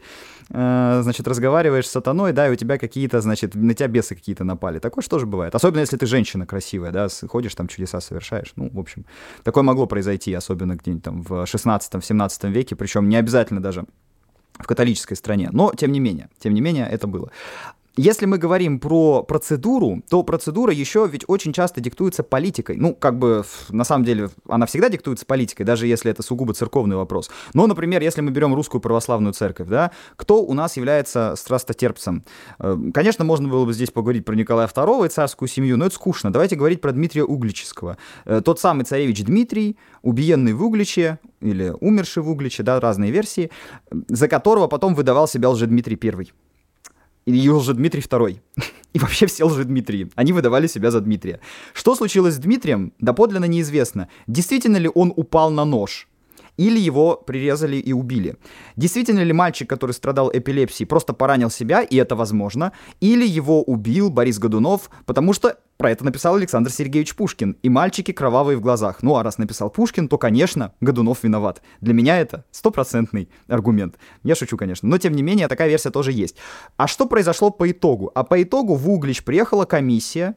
э, значит, разговариваешь с сатаной, да, и у тебя какие-то, значит, на тебя бесы какие-то напали. Такое же тоже бывает. Особенно, если ты женщина красивая, да, ходишь там чудеса совершаешь. Ну, в общем, такое могло произойти, особенно где-нибудь там в 16-17 веке, причем не обязательно даже в католической стране. Но, тем не менее, тем не менее, это было. Если мы говорим про процедуру, то процедура еще ведь очень часто диктуется политикой. Ну, как бы, на самом деле, она всегда диктуется политикой, даже если это сугубо церковный вопрос. Но, например, если мы берем русскую православную церковь, да, кто у нас является страстотерпцем? Э, конечно, можно было бы здесь поговорить про Николая II и царскую семью, но это скучно. Давайте говорить про Дмитрия Углического. Э, тот самый царевич Дмитрий, убиенный в Угличе, или умерший в Угличе, да, разные версии, за которого потом выдавал себя Дмитрий I и Лжедмитрий II. И вообще все Лжедмитрии. Они выдавали себя за Дмитрия. Что случилось с Дмитрием, доподлинно неизвестно. Действительно ли он упал на нож? Или его прирезали и убили. Действительно ли мальчик, который страдал эпилепсией, просто поранил себя, и это возможно, или его убил Борис Годунов, потому что про это написал Александр Сергеевич Пушкин, и мальчики кровавые в глазах. Ну а раз написал Пушкин, то, конечно, Годунов виноват. Для меня это стопроцентный аргумент. Я шучу, конечно, но тем не менее такая версия тоже есть. А что произошло по итогу? А по итогу в Углич приехала комиссия,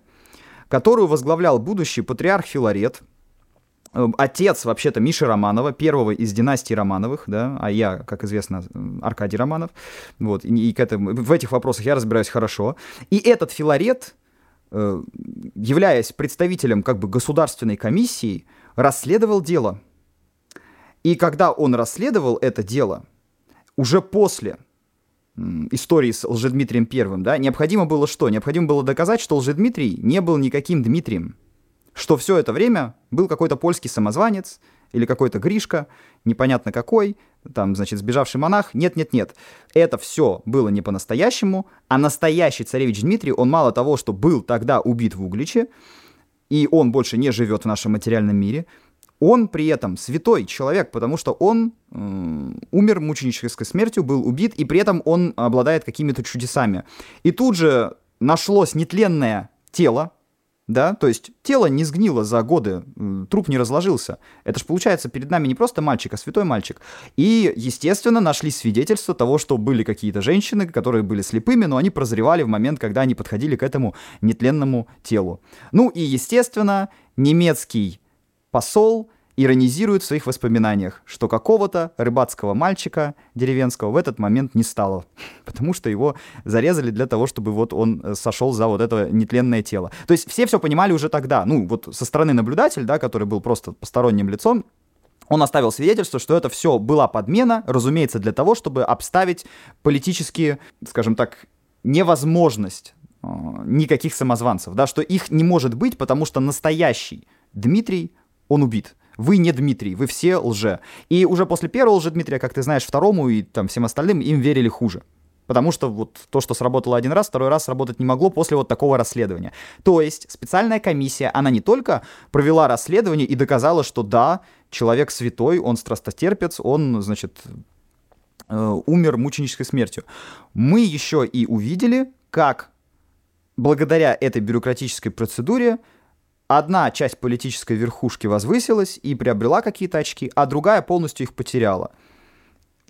которую возглавлял будущий патриарх Филарет, отец, вообще-то, Миши Романова, первого из династии Романовых, да, а я, как известно, Аркадий Романов, вот, и, и к этому, в этих вопросах я разбираюсь хорошо. И этот Филарет, э, являясь представителем как бы государственной комиссии, расследовал дело. И когда он расследовал это дело, уже после истории с Лжедмитрием Первым, да, необходимо было что? Необходимо было доказать, что Лжедмитрий не был никаким Дмитрием что все это время был какой-то польский самозванец или какой-то Гришка, непонятно какой, там, значит, сбежавший монах. Нет-нет-нет, это все было не по-настоящему, а настоящий царевич Дмитрий, он мало того, что был тогда убит в Угличе, и он больше не живет в нашем материальном мире, он при этом святой человек, потому что он э, умер мученической смертью, был убит, и при этом он обладает какими-то чудесами. И тут же нашлось нетленное тело, да, то есть тело не сгнило за годы, труп не разложился. Это же получается перед нами не просто мальчик, а святой мальчик. И, естественно, нашли свидетельства того, что были какие-то женщины, которые были слепыми, но они прозревали в момент, когда они подходили к этому нетленному телу. Ну и, естественно, немецкий посол иронизирует в своих воспоминаниях, что какого-то рыбацкого мальчика деревенского в этот момент не стало, потому что его зарезали для того, чтобы вот он э, сошел за вот это нетленное тело. То есть все все понимали уже тогда, ну вот со стороны наблюдателя, да, который был просто посторонним лицом, он оставил свидетельство, что это все была подмена, разумеется, для того, чтобы обставить политически, скажем так, невозможность э, никаких самозванцев, да, что их не может быть, потому что настоящий Дмитрий, он убит. Вы не Дмитрий, вы все лже. И уже после первого лже Дмитрия, как ты знаешь, второму и там всем остальным им верили хуже. Потому что вот то, что сработало один раз, второй раз сработать не могло после вот такого расследования. То есть специальная комиссия, она не только провела расследование и доказала, что да, человек святой, он страстотерпец, он, значит, э, умер мученической смертью. Мы еще и увидели, как благодаря этой бюрократической процедуре одна часть политической верхушки возвысилась и приобрела какие-то очки, а другая полностью их потеряла.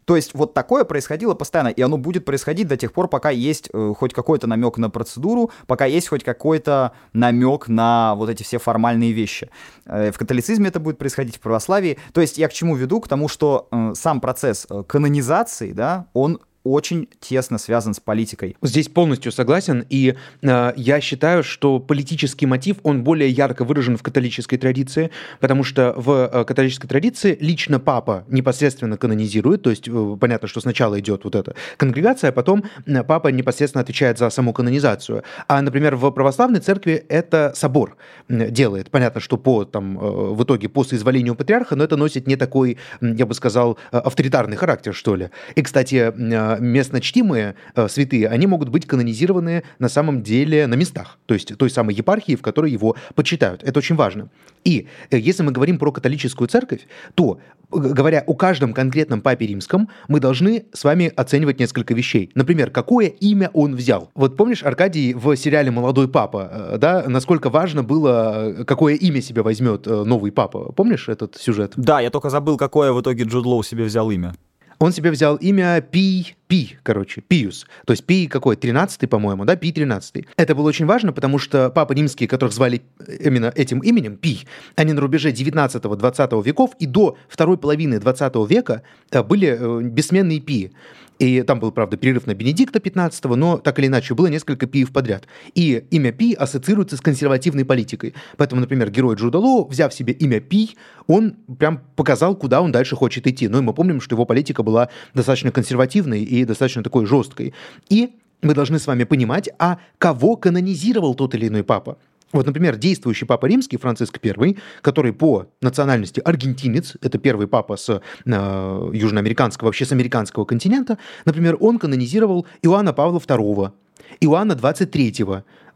То есть вот такое происходило постоянно, и оно будет происходить до тех пор, пока есть э, хоть какой-то намек на процедуру, пока есть хоть какой-то намек на вот эти все формальные вещи. Э, в католицизме это будет происходить в православии. То есть я к чему веду? К тому, что э, сам процесс э, канонизации, да, он очень тесно связан с политикой. Здесь полностью согласен, и э, я считаю, что политический мотив, он более ярко выражен в католической традиции, потому что в э, католической традиции лично папа непосредственно канонизирует, то есть э, понятно, что сначала идет вот эта конгрегация, а потом э, папа непосредственно отвечает за саму канонизацию. А, например, в православной церкви это собор делает. Понятно, что по, там, э, в итоге по соизволению патриарха, но это носит не такой, я бы сказал, э, авторитарный характер, что ли. И, кстати, э, местно чтимые э, святые, они могут быть канонизированы на самом деле на местах, то есть той самой епархии, в которой его почитают. Это очень важно. И э, если мы говорим про католическую церковь, то, э, говоря о каждом конкретном папе римском, мы должны с вами оценивать несколько вещей. Например, какое имя он взял. Вот помнишь, Аркадий, в сериале «Молодой папа», да, насколько важно было, какое имя себе возьмет новый папа. Помнишь этот сюжет? Да, я только забыл, какое в итоге Джуд Лоу себе взял имя он себе взял имя Пи, Пи, короче, Пиус. То есть Пи какой? 13 по-моему, да? Пи 13 Это было очень важно, потому что папы римские, которых звали именно этим именем, Пи, они на рубеже 19-20 веков и до второй половины 20 века э, были э, бессменные Пи. И там был, правда, перерыв на Бенедикта 15 но так или иначе было несколько пиев подряд. И имя Пи ассоциируется с консервативной политикой. Поэтому, например, герой Джуда Лоу, взяв себе имя Пи, он прям показал, куда он дальше хочет идти. Ну и мы помним, что его политика была достаточно консервативной и достаточно такой жесткой. И мы должны с вами понимать, а кого канонизировал тот или иной папа. Вот, например, действующий папа римский Франциск I, который по национальности аргентинец, это первый папа с э, южноамериканского, вообще с американского континента, например, он канонизировал Иоанна Павла II, Иоанна 23,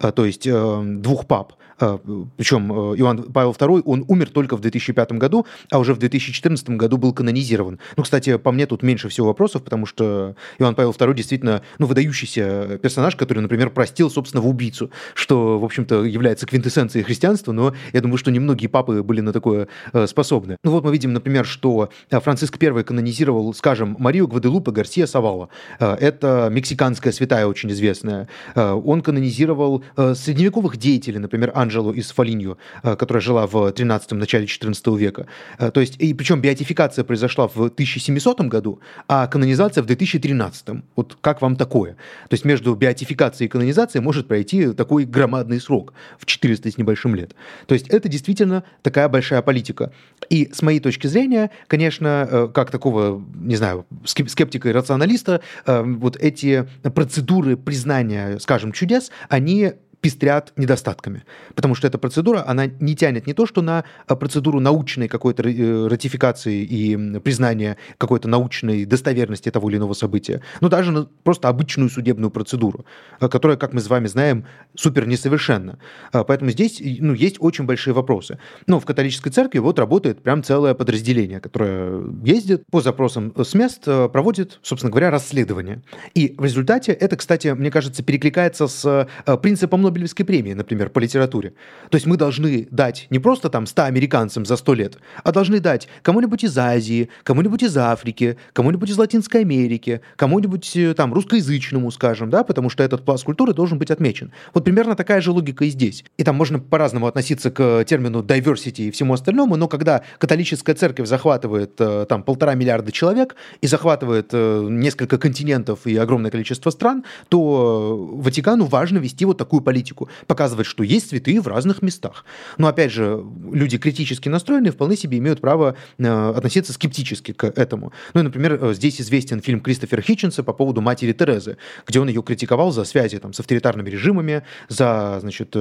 э, то есть э, двух пап. А, Причем э, Иоанн Павел II, он умер только в 2005 году, а уже в 2014 году был канонизирован. Ну, кстати, по мне тут меньше всего вопросов, потому что Иоанн Павел II действительно ну, выдающийся персонаж, который, например, простил собственного убийцу, что, в общем-то, является квинтэссенцией христианства, но я думаю, что немногие папы были на такое э, способны. Ну вот мы видим, например, что э, Франциск I канонизировал, скажем, Марию Гваделупе Гарсия Савала. Это мексиканская святая очень известная. Он канонизировал средневековых деятелей, например, Анжелу из Фолинью, э, которая жила в 13-м, начале 14 века. Э, то есть, и причем беатификация произошла в 1700 году, а канонизация в 2013. Вот как вам такое? То есть между беатификацией и канонизацией может пройти такой громадный срок в 400 с небольшим лет. То есть это действительно такая большая политика. И с моей точки зрения, конечно, э, как такого, не знаю, скептика и рационалиста, вот эти процедуры признания, скажем, чудес, они пестрят недостатками. Потому что эта процедура, она не тянет не то, что на а, процедуру научной какой-то э, ратификации и признания какой-то научной достоверности того или иного события, но даже на просто обычную судебную процедуру, э, которая, как мы с вами знаем, супер несовершенна. Поэтому здесь ну, есть очень большие вопросы. Но в католической церкви вот работает прям целое подразделение, которое ездит по запросам с мест, э, проводит, собственно говоря, расследование. И в результате это, кстати, мне кажется, перекликается с принципом Нобелевской премии, например, по литературе. То есть мы должны дать не просто там 100 американцам за 100 лет, а должны дать кому-нибудь из Азии, кому-нибудь из Африки, кому-нибудь из Латинской Америки, кому-нибудь э, там русскоязычному, скажем, да, потому что этот пласт культуры должен быть отмечен. Вот примерно такая же логика и здесь. И там можно по-разному относиться к термину diversity и всему остальному, но когда католическая церковь захватывает э, там полтора миллиарда человек и захватывает э, несколько континентов и огромное количество стран, то Ватикану важно вести вот такую политику, показывать, что есть святые в разных местах. Но опять же, люди критически настроенные вполне себе имеют право э, относиться скептически к этому. Ну и, например, здесь известен фильм Кристофера Хитченса по поводу матери Терезы, где он ее критиковал за связи там, с авторитарными режимами, за значит,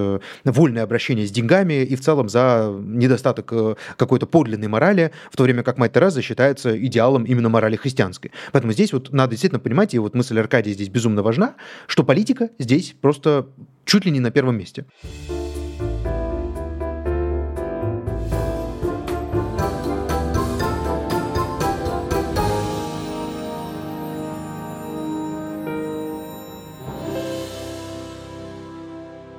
вольное обращение с деньгами и в целом за недостаток какой-то подлинной морали, в то время как мать Тереза считается идеалом именно морали христианской. Поэтому здесь вот надо действительно понимать, и вот мысль Аркадия здесь безумно важна, что политика здесь просто чуть ли не на первом месте.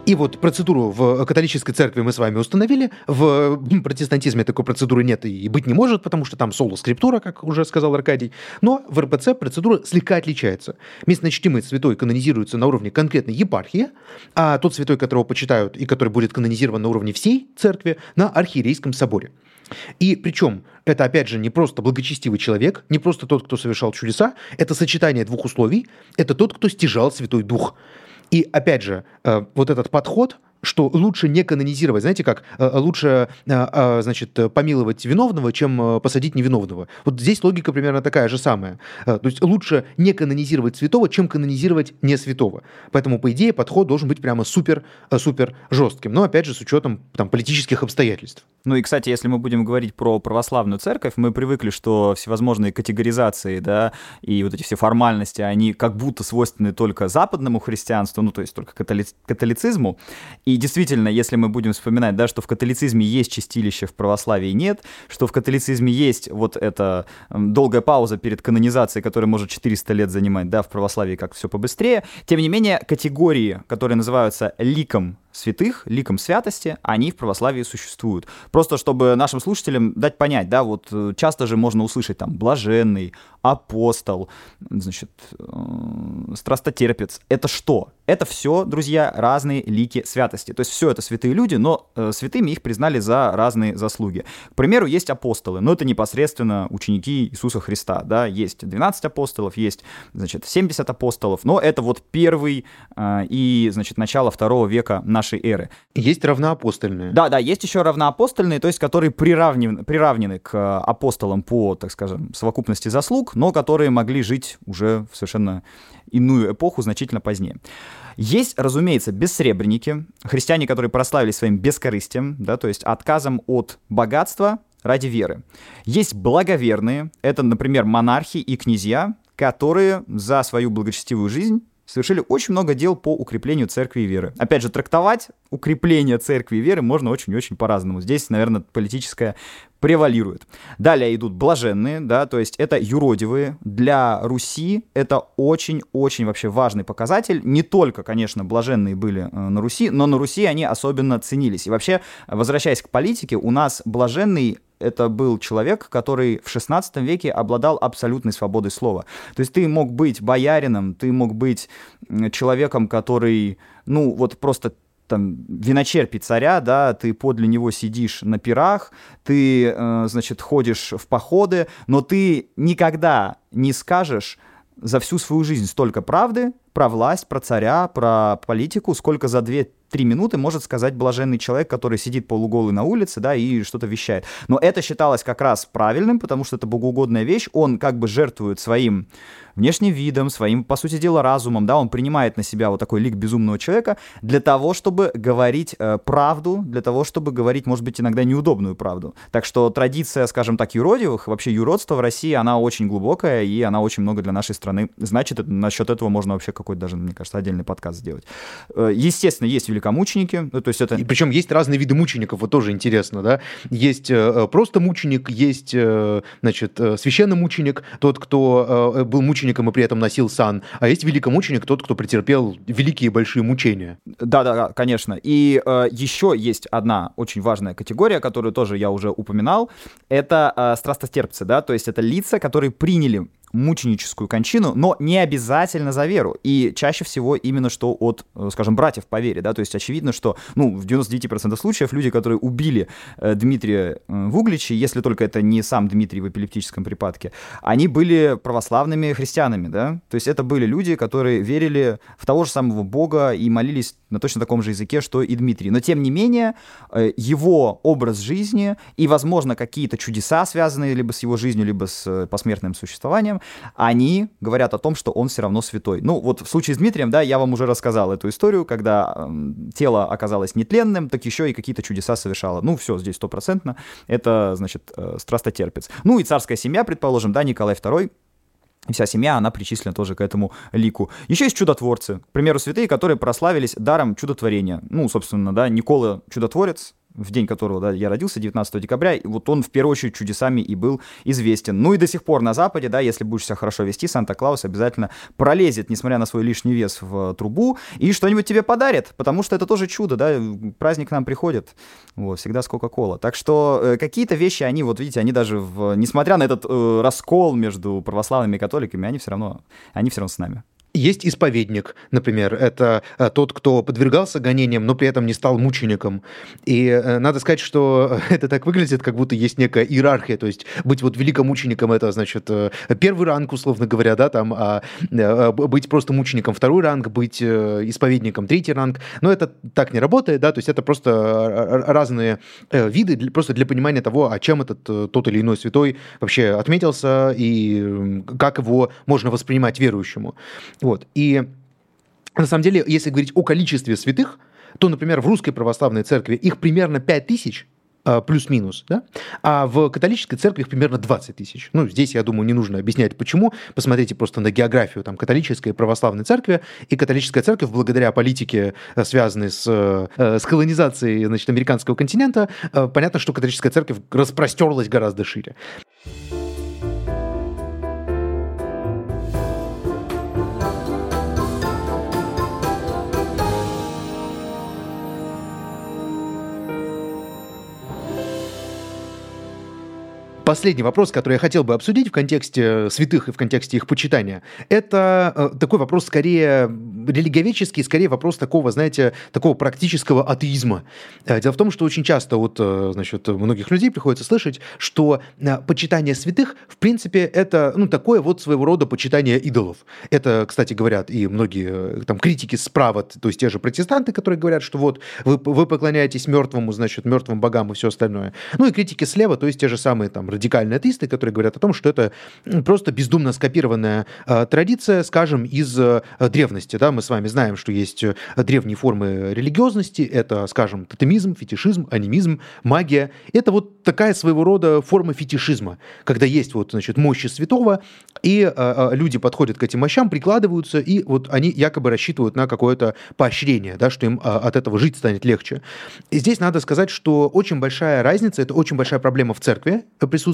И вот процедуру в католической церкви мы с вами установили, в протестантизме такой процедуры нет и быть не может, потому что там соло-скриптура, как уже сказал Аркадий, но в РПЦ процедура слегка отличается. Местно чтимый святой канонизируется на уровне конкретной епархии, а тот святой, которого почитают и который будет канонизирован на уровне всей церкви, на архиерейском соборе. И причем это, опять же, не просто благочестивый человек, не просто тот, кто совершал чудеса, это сочетание двух условий, это тот, кто стяжал Святой Дух. И опять же, э, вот этот подход, что лучше не канонизировать, знаете как, э, лучше, э, значит, помиловать виновного, чем посадить невиновного. Вот здесь логика примерно такая же самая. То есть лучше не канонизировать святого, чем канонизировать не святого. Поэтому, по идее, подход должен быть прямо супер-супер жестким. Но, опять же, с учетом там, политических обстоятельств. Ну и, кстати, если мы будем говорить про православную церковь, мы привыкли, что всевозможные категоризации, да, и вот эти все формальности, они как будто свойственны только западному христианству, ну то есть только католи... католицизму. И действительно, если мы будем вспоминать, да, что в католицизме есть чистилище, в православии нет, что в католицизме есть вот эта долгая пауза перед канонизацией, которая может 400 лет занимать, да, в православии как все побыстрее, тем не менее, категории, которые называются ликом святых, ликом святости, они в православии существуют. Просто чтобы нашим слушателям дать понять, да, вот э, часто же можно услышать там блаженный, апостол, значит, э, страстотерпец. Это что? Это все, друзья, разные лики святости. То есть все это святые люди, но э, святыми их признали за разные заслуги. К примеру, есть апостолы, но это непосредственно ученики Иисуса Христа, да, есть 12 апостолов, есть, значит, 70 апостолов, но это вот первый э, и, значит, начало второго века нашей эры. Есть равноапостольные. Да, да, есть еще равноапостольные, то есть которые приравнены, приравнены к апостолам по, так скажем, совокупности заслуг, но которые могли жить уже в совершенно иную эпоху, значительно позднее. Есть, разумеется, бессребреники, христиане, которые прославились своим бескорыстием, да, то есть отказом от богатства ради веры. Есть благоверные, это, например, монархи и князья, которые за свою благочестивую жизнь совершили очень много дел по укреплению церкви и веры. Опять же, трактовать укрепление церкви и веры можно очень-очень по-разному. Здесь, наверное, политическое превалирует. Далее идут блаженные, да, то есть это юродивые. Для Руси это очень-очень вообще важный показатель. Не только, конечно, блаженные были э, на Руси, но на Руси они особенно ценились. И вообще, возвращаясь к политике, у нас блаженный это был человек, который в 16 веке обладал абсолютной свободой слова. То есть ты мог быть боярином, ты мог быть человеком, который, ну, вот просто там, виночерпи царя, да, ты подле него сидишь на пирах, ты, э, значит, ходишь в походы, но ты никогда не скажешь за всю свою жизнь столько правды про власть, про царя, про политику, сколько за две три минуты может сказать блаженный человек, который сидит полуголый на улице, да, и что-то вещает. Но это считалось как раз правильным, потому что это богоугодная вещь, он как бы жертвует своим внешним видом, своим, по сути дела, разумом, да, он принимает на себя вот такой лик безумного человека для того, чтобы говорить э, правду, для того, чтобы говорить, может быть, иногда неудобную правду. Так что традиция, скажем так, юродивых, вообще юродство в России, она очень глубокая, и она очень много для нашей страны значит. Насчет этого можно вообще какой-то даже, мне кажется, отдельный подкаст сделать. Э, естественно, есть великомученики, ну, то есть это... И причем есть разные виды мучеников, вот тоже интересно, да. Есть э, э просто мученик, есть, э, значит, э, священный мученик, тот, кто э, был мучеником великомучеником и при этом носил сан, а есть великомученик тот, кто претерпел великие большие мучения. Да-да, конечно. И э, еще есть одна очень важная категория, которую тоже я уже упоминал, это э, страстотерпцы, да, то есть это лица, которые приняли мученическую кончину, но не обязательно за веру. И чаще всего именно что от, э, скажем, братьев по вере, да, то есть очевидно, что, ну, в 99% случаев люди, которые убили э, Дмитрия э, в Угличе, если только это не сам Дмитрий в эпилептическом припадке, они были православными христианами, да, то есть это были люди, которые верили в того же самого Бога и молились на точно таком же языке, что и Дмитрий. Но, тем не менее, его образ жизни и, возможно, какие-то чудеса, связанные либо с его жизнью, либо с посмертным существованием, они говорят о том, что он все равно святой. Ну, вот в случае с Дмитрием, да, я вам уже рассказал эту историю, когда э, тело оказалось нетленным, так еще и какие-то чудеса совершало. Ну, все, здесь стопроцентно. Это, значит, э, страстотерпец. Ну, и царская семья, предположим, да, Николай II, Вся семья, она причислена тоже к этому лику. Еще есть чудотворцы, к примеру, святые, которые прославились даром чудотворения. Ну, собственно, да, Никола Чудотворец, в день которого да, я родился, 19 декабря, и вот он в первую очередь чудесами и был известен. Ну и до сих пор на Западе, да, если будешь себя хорошо вести, Санта-Клаус обязательно пролезет, несмотря на свой лишний вес в трубу, и что-нибудь тебе подарит, потому что это тоже чудо, да, праздник к нам приходит, вот, всегда с Кока-Кола. Так что э, какие-то вещи, они, вот видите, они даже, в, несмотря на этот э, раскол между православными и католиками, они все равно, они все равно с нами. Есть исповедник, например, это э, тот, кто подвергался гонениям, но при этом не стал мучеником. И э, надо сказать, что это так выглядит, как будто есть некая иерархия, то есть быть вот великомучеником это, значит, э, первый ранг, условно говоря, да, там, а быть просто мучеником второй ранг, быть исповедником третий ранг, но это так не работает, да, то есть это просто разные виды, просто для понимания того, а чем этот тот или иной святой вообще отметился и как его можно воспринимать верующему. Вот. И на самом деле, если говорить о количестве святых, то, например, в русской православной церкви их примерно 5 тысяч, а, плюс-минус, да? а в католической церкви их примерно 20 тысяч. Ну, здесь, я думаю, не нужно объяснять, почему. Посмотрите просто на географию там, католической и православной церкви. И католическая церковь, благодаря политике, э, связанной с, э, с колонизацией значит, американского континента, э, понятно, что католическая церковь распростерлась гораздо шире. Последний вопрос, который я хотел бы обсудить в контексте святых и в контексте их почитания, это э, такой вопрос скорее религиоведческий, скорее вопрос такого, знаете, такого практического атеизма. Э, дело в том, что очень часто вот, э, значит, многих людей приходится слышать, что почитание святых, в принципе, это, ну, такое вот своего рода почитание идолов. Это, кстати, говорят и многие там критики справа, то есть те же протестанты, которые говорят, что вот вы, вы поклоняетесь мертвому, значит, мертвым богам и все остальное. Ну и критики слева, то есть те же самые там радикальные атеисты, которые говорят о том, что это просто бездумно скопированная э, традиция, скажем, из э, древности. Да? Мы с вами знаем, что есть э, древние формы религиозности, это, скажем, тотемизм, фетишизм, анимизм, магия. Это вот такая своего рода форма фетишизма, когда есть вот, значит, мощи святого, и э, люди подходят к этим мощам, прикладываются, и вот они якобы рассчитывают на какое-то поощрение, да, что им э, от этого жить станет легче. И здесь надо сказать, что очень большая разница, это очень большая проблема в церкви присутствует,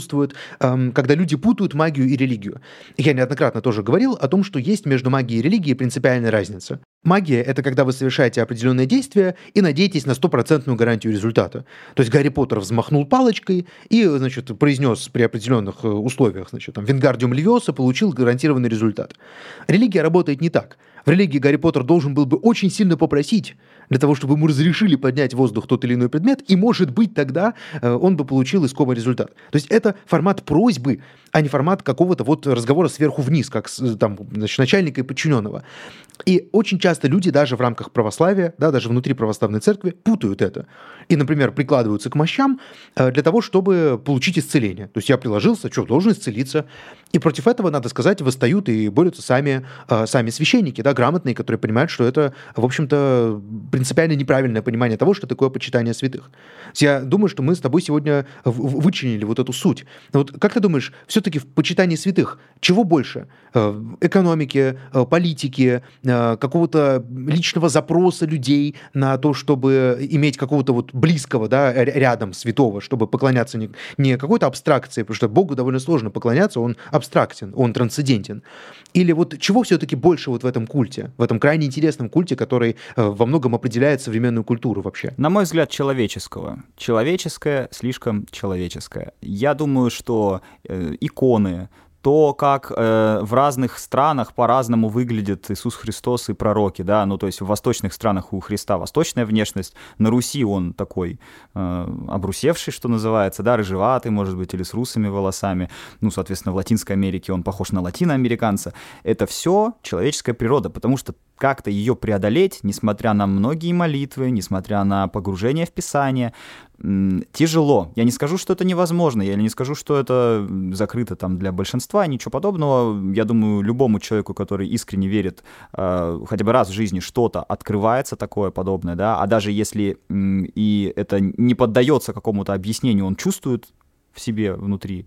э, когда люди путают магию и религию. Я неоднократно тоже говорил о том, что есть между магией и религией принципиальная разница. Магия — это когда вы совершаете определенное действие и надеетесь на стопроцентную гарантию результата. То есть Гарри Поттер взмахнул палочкой и, значит, произнес при определенных э, условиях, значит, там, Вингардиум Левиоса получил гарантированный результат. Религия работает не так. В религии Гарри Поттер должен был бы очень сильно попросить для того, чтобы ему разрешили поднять в воздух тот или иной предмет, и, может быть, тогда э, он бы получил искомый результат. То есть это формат просьбы, а не формат какого-то вот разговора сверху вниз, как с, там, значит, начальника и подчиненного. И очень часто люди даже в рамках православия, да, даже внутри православной церкви путают это. И, например, прикладываются к мощам э, для того, чтобы получить исцеление. То есть я приложился, что, должен исцелиться. И против этого, надо сказать, восстают и борются сами, э, сами священники, да, грамотные, которые понимают, что это, в общем-то, принципиально неправильное понимание того, что такое почитание святых. Я думаю, что мы с тобой сегодня вычленили вот эту суть. Вот как ты думаешь, все-таки в почитании святых чего больше? Э, экономики, политики, какого-то личного запроса людей на то, чтобы иметь какого-то вот близкого, да, рядом святого, чтобы поклоняться не, не какой-то абстракции, потому что Богу довольно сложно поклоняться, он абстрактен, он трансцендентен. Или вот чего все-таки больше вот в этом культе, в этом крайне интересном культе, который э, во многом определяет современную культуру вообще? На мой взгляд, человеческого. Человеческое, слишком человеческое. Я думаю, что э, иконы, то, как э, в разных странах по-разному выглядит Иисус Христос и пророки, да, ну то есть в восточных странах у Христа восточная внешность, на Руси он такой э, обрусевший, что называется, да, рыжеватый, может быть, или с русыми волосами, ну, соответственно, в Латинской Америке он похож на латиноамериканца. Это все человеческая природа, потому что как-то ее преодолеть, несмотря на многие молитвы, несмотря на погружение в Писание, тяжело. Я не скажу, что это невозможно, я не скажу, что это закрыто там для большинства, ничего подобного. Я думаю, любому человеку, который искренне верит, э, хотя бы раз в жизни что-то открывается такое подобное, да, а даже если и это не поддается какому-то объяснению, он чувствует в себе внутри,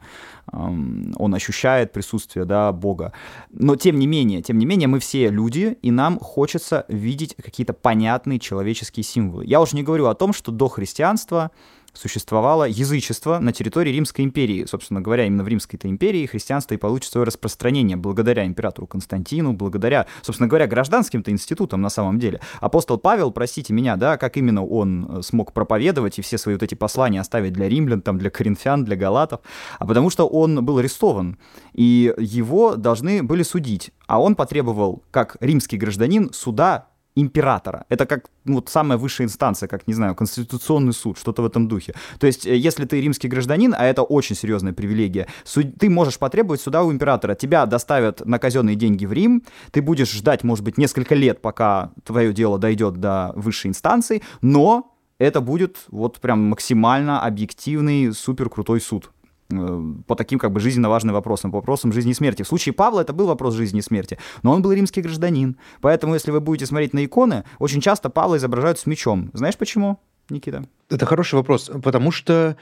он ощущает присутствие, да, Бога. Но тем не менее, тем не менее, мы все люди, и нам хочется видеть какие-то понятные человеческие символы. Я уже не говорю о том, что до христианства существовало язычество на территории Римской империи. Собственно говоря, именно в Римской-то империи христианство и получит свое распространение благодаря императору Константину, благодаря, собственно говоря, гражданским-то институтам на самом деле. Апостол Павел, простите меня, да, как именно он э, смог проповедовать и все свои вот эти послания оставить для римлян, там, для коринфян, для галатов, а потому что он был арестован, и его должны были судить, а он потребовал, как римский гражданин, суда императора. Это как ну, вот самая высшая инстанция, как, не знаю, конституционный суд, что-то в этом духе. То есть, э, если ты римский гражданин, а это очень серьезная привилегия, суд, ты можешь потребовать суда у императора. Тебя доставят на казенные деньги в Рим, ты будешь ждать, может быть, несколько лет, пока твое дело дойдет до высшей инстанции, но это будет вот прям максимально объективный, супер крутой суд. Э, по таким как бы жизненно важным вопросам, по вопросам жизни и смерти. В случае Павла это был вопрос жизни и смерти, но он был римский гражданин. Поэтому, если вы будете смотреть на иконы, очень часто Павла изображают с мечом. Знаешь почему, Никита? Это хороший вопрос, потому что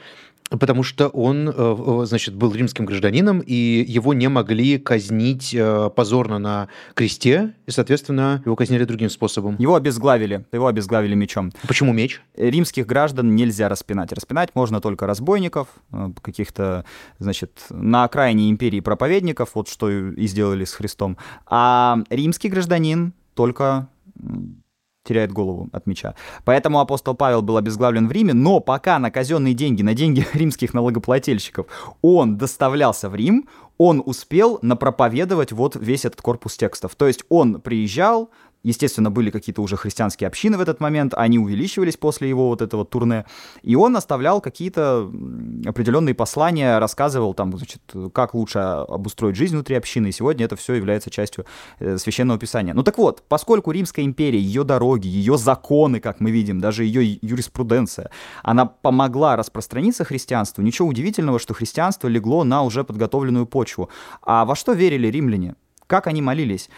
Потому что он, э, значит, был римским гражданином, и его не могли казнить э, позорно на кресте, и, соответственно, его казнили другим способом. Его обезглавили, его обезглавили мечом. Почему меч? Римских граждан нельзя распинать. Распинать можно только разбойников, э, каких-то, значит, на окраине империи проповедников, вот что и сделали с Христом. А римский гражданин только теряет голову от меча. Поэтому апостол Павел был обезглавлен в Риме, но пока на казенные деньги, на деньги римских налогоплательщиков он доставлялся в Рим, он успел напроповедовать вот весь этот корпус текстов. То есть он приезжал, Естественно, были какие-то уже христианские общины в этот момент, они увеличивались после его вот этого турне, и он оставлял какие-то определенные послания, рассказывал там, значит, как лучше обустроить жизнь внутри общины, и сегодня это все является частью э, священного писания. Ну так вот, поскольку Римская империя, ее дороги, ее законы, как мы видим, даже ее юриспруденция, она помогла распространиться христианству, ничего удивительного, что христианство легло на уже подготовленную почву. А во что верили римляне? Как они молились?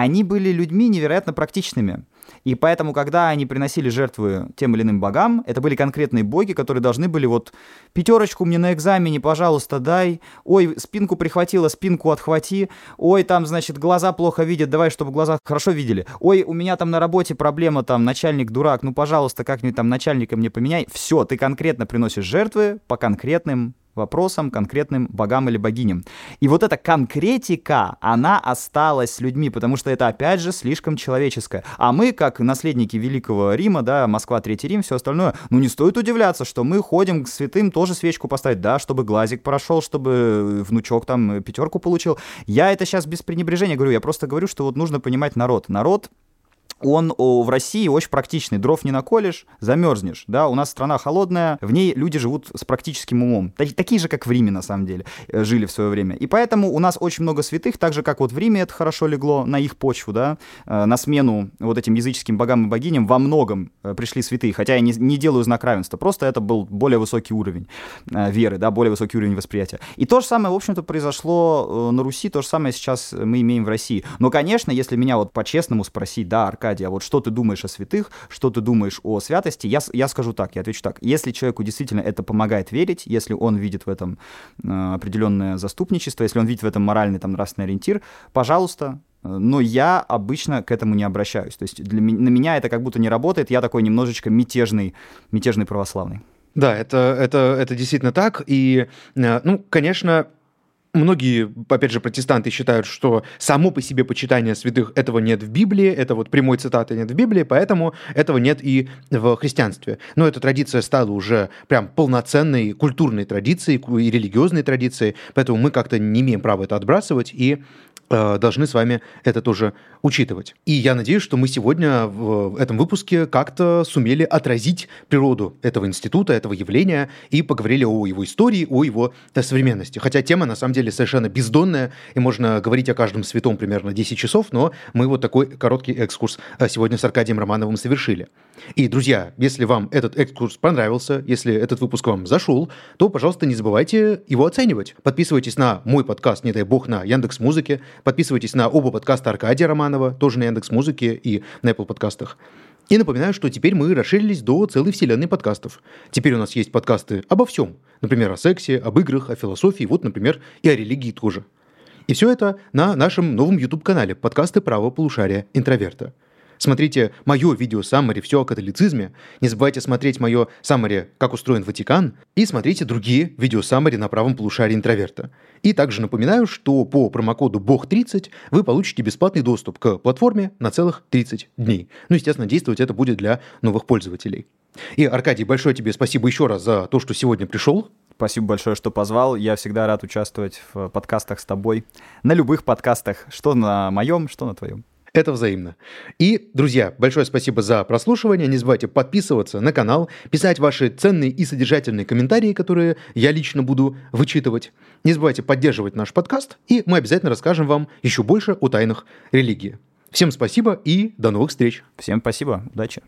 Они были людьми невероятно практичными. И поэтому, когда они приносили жертвы тем или иным богам, это были конкретные боги, которые должны были вот пятерочку мне на экзамене, пожалуйста, дай. Ой, спинку прихватила, спинку отхвати. Ой, там, значит, глаза плохо видят, давай, чтобы глаза хорошо видели. Ой, у меня там на работе проблема, там, начальник дурак, ну, пожалуйста, как-нибудь там начальника мне поменяй. Все, ты конкретно приносишь жертвы по конкретным вопросам, конкретным богам или богиням. И вот эта конкретика, она осталась с людьми, потому что это, опять же, слишком человеческое. А мы, как наследники Великого Рима, да, Москва, Третий Рим, все остальное, ну не стоит удивляться, что мы ходим к святым тоже свечку поставить, да, чтобы глазик прошел, чтобы внучок там пятерку получил. Я это сейчас без пренебрежения говорю, я просто говорю, что вот нужно понимать народ. Народ он в России очень практичный. Дров не наколешь, замерзнешь. Да? У нас страна холодная, в ней люди живут с практическим умом. Такие же, как в Риме, на самом деле, э, жили в свое время. И поэтому у нас очень много святых, так же, как вот в Риме это хорошо легло на их почву, да, э, на смену вот этим языческим богам и богиням во многом э, пришли святые. Хотя я не, не делаю знак равенства, просто это был более высокий уровень веры, да, более высокий уровень восприятия. И то же самое, в общем-то, произошло на Руси, то же самое сейчас мы имеем в России. Но, конечно, если меня вот по-честному спросить, да, Аркадий, Аркадий, а вот что ты думаешь о святых, что ты думаешь о святости, я, я скажу так, я отвечу так. Если человеку действительно это помогает верить, если он видит в этом э, определенное заступничество, если он видит в этом моральный, там, нравственный ориентир, пожалуйста, но я обычно к этому не обращаюсь. То есть для, на меня это как будто не работает, я такой немножечко мятежный, мятежный православный. Да, это, это, это действительно так. И, э, ну, конечно, Многие, опять же, протестанты считают, что само по себе почитание святых этого нет в Библии, это вот прямой цитаты нет в Библии, поэтому этого нет и в христианстве. Но эта традиция стала уже прям полноценной культурной традицией и религиозной традицией, поэтому мы как-то не имеем права это отбрасывать и должны с вами это тоже учитывать. И я надеюсь, что мы сегодня в этом выпуске как-то сумели отразить природу этого института, этого явления и поговорили о его истории, о его современности. Хотя тема на самом деле совершенно бездонная, и можно говорить о каждом святом примерно 10 часов, но мы вот такой короткий экскурс э, сегодня с Аркадием Романовым совершили. И, друзья, если вам этот экскурс понравился, если этот выпуск вам зашел, то, пожалуйста, не забывайте его оценивать. Подписывайтесь на мой подкаст, не дай бог, на Яндекс Музыке, Подписывайтесь на оба подкаста Аркадия Романова, тоже на Яндекс Музыке и на Apple подкастах. И напоминаю, что теперь мы расширились до целой вселенной подкастов. Теперь у нас есть подкасты обо всем. Например, о сексе, об играх, о философии, вот, например, и о религии тоже. И все это на нашем новом YouTube-канале «Подкасты правого полушария интроверта». Смотрите мое видео саммари «Все о католицизме». Не забывайте смотреть мое саммари «Как устроен Ватикан». И смотрите другие видео саммари на правом полушарии интроверта. И также напоминаю, что по промокоду БОГ30 вы получите бесплатный доступ к платформе на целых 30 дней. Ну, естественно, действовать это будет для новых пользователей. И, Аркадий, большое тебе спасибо еще раз за то, что сегодня пришел. Спасибо большое, что позвал. Я всегда рад участвовать в подкастах с тобой. На любых подкастах, что на моем, что на твоем. Это взаимно. И, друзья, большое спасибо за прослушивание. Не забывайте подписываться на канал, писать ваши ценные и содержательные комментарии, которые я лично буду вычитывать. Не забывайте поддерживать наш подкаст, и мы обязательно расскажем вам еще больше о тайнах религии. Всем спасибо и до новых встреч. Всем спасибо. Удачи.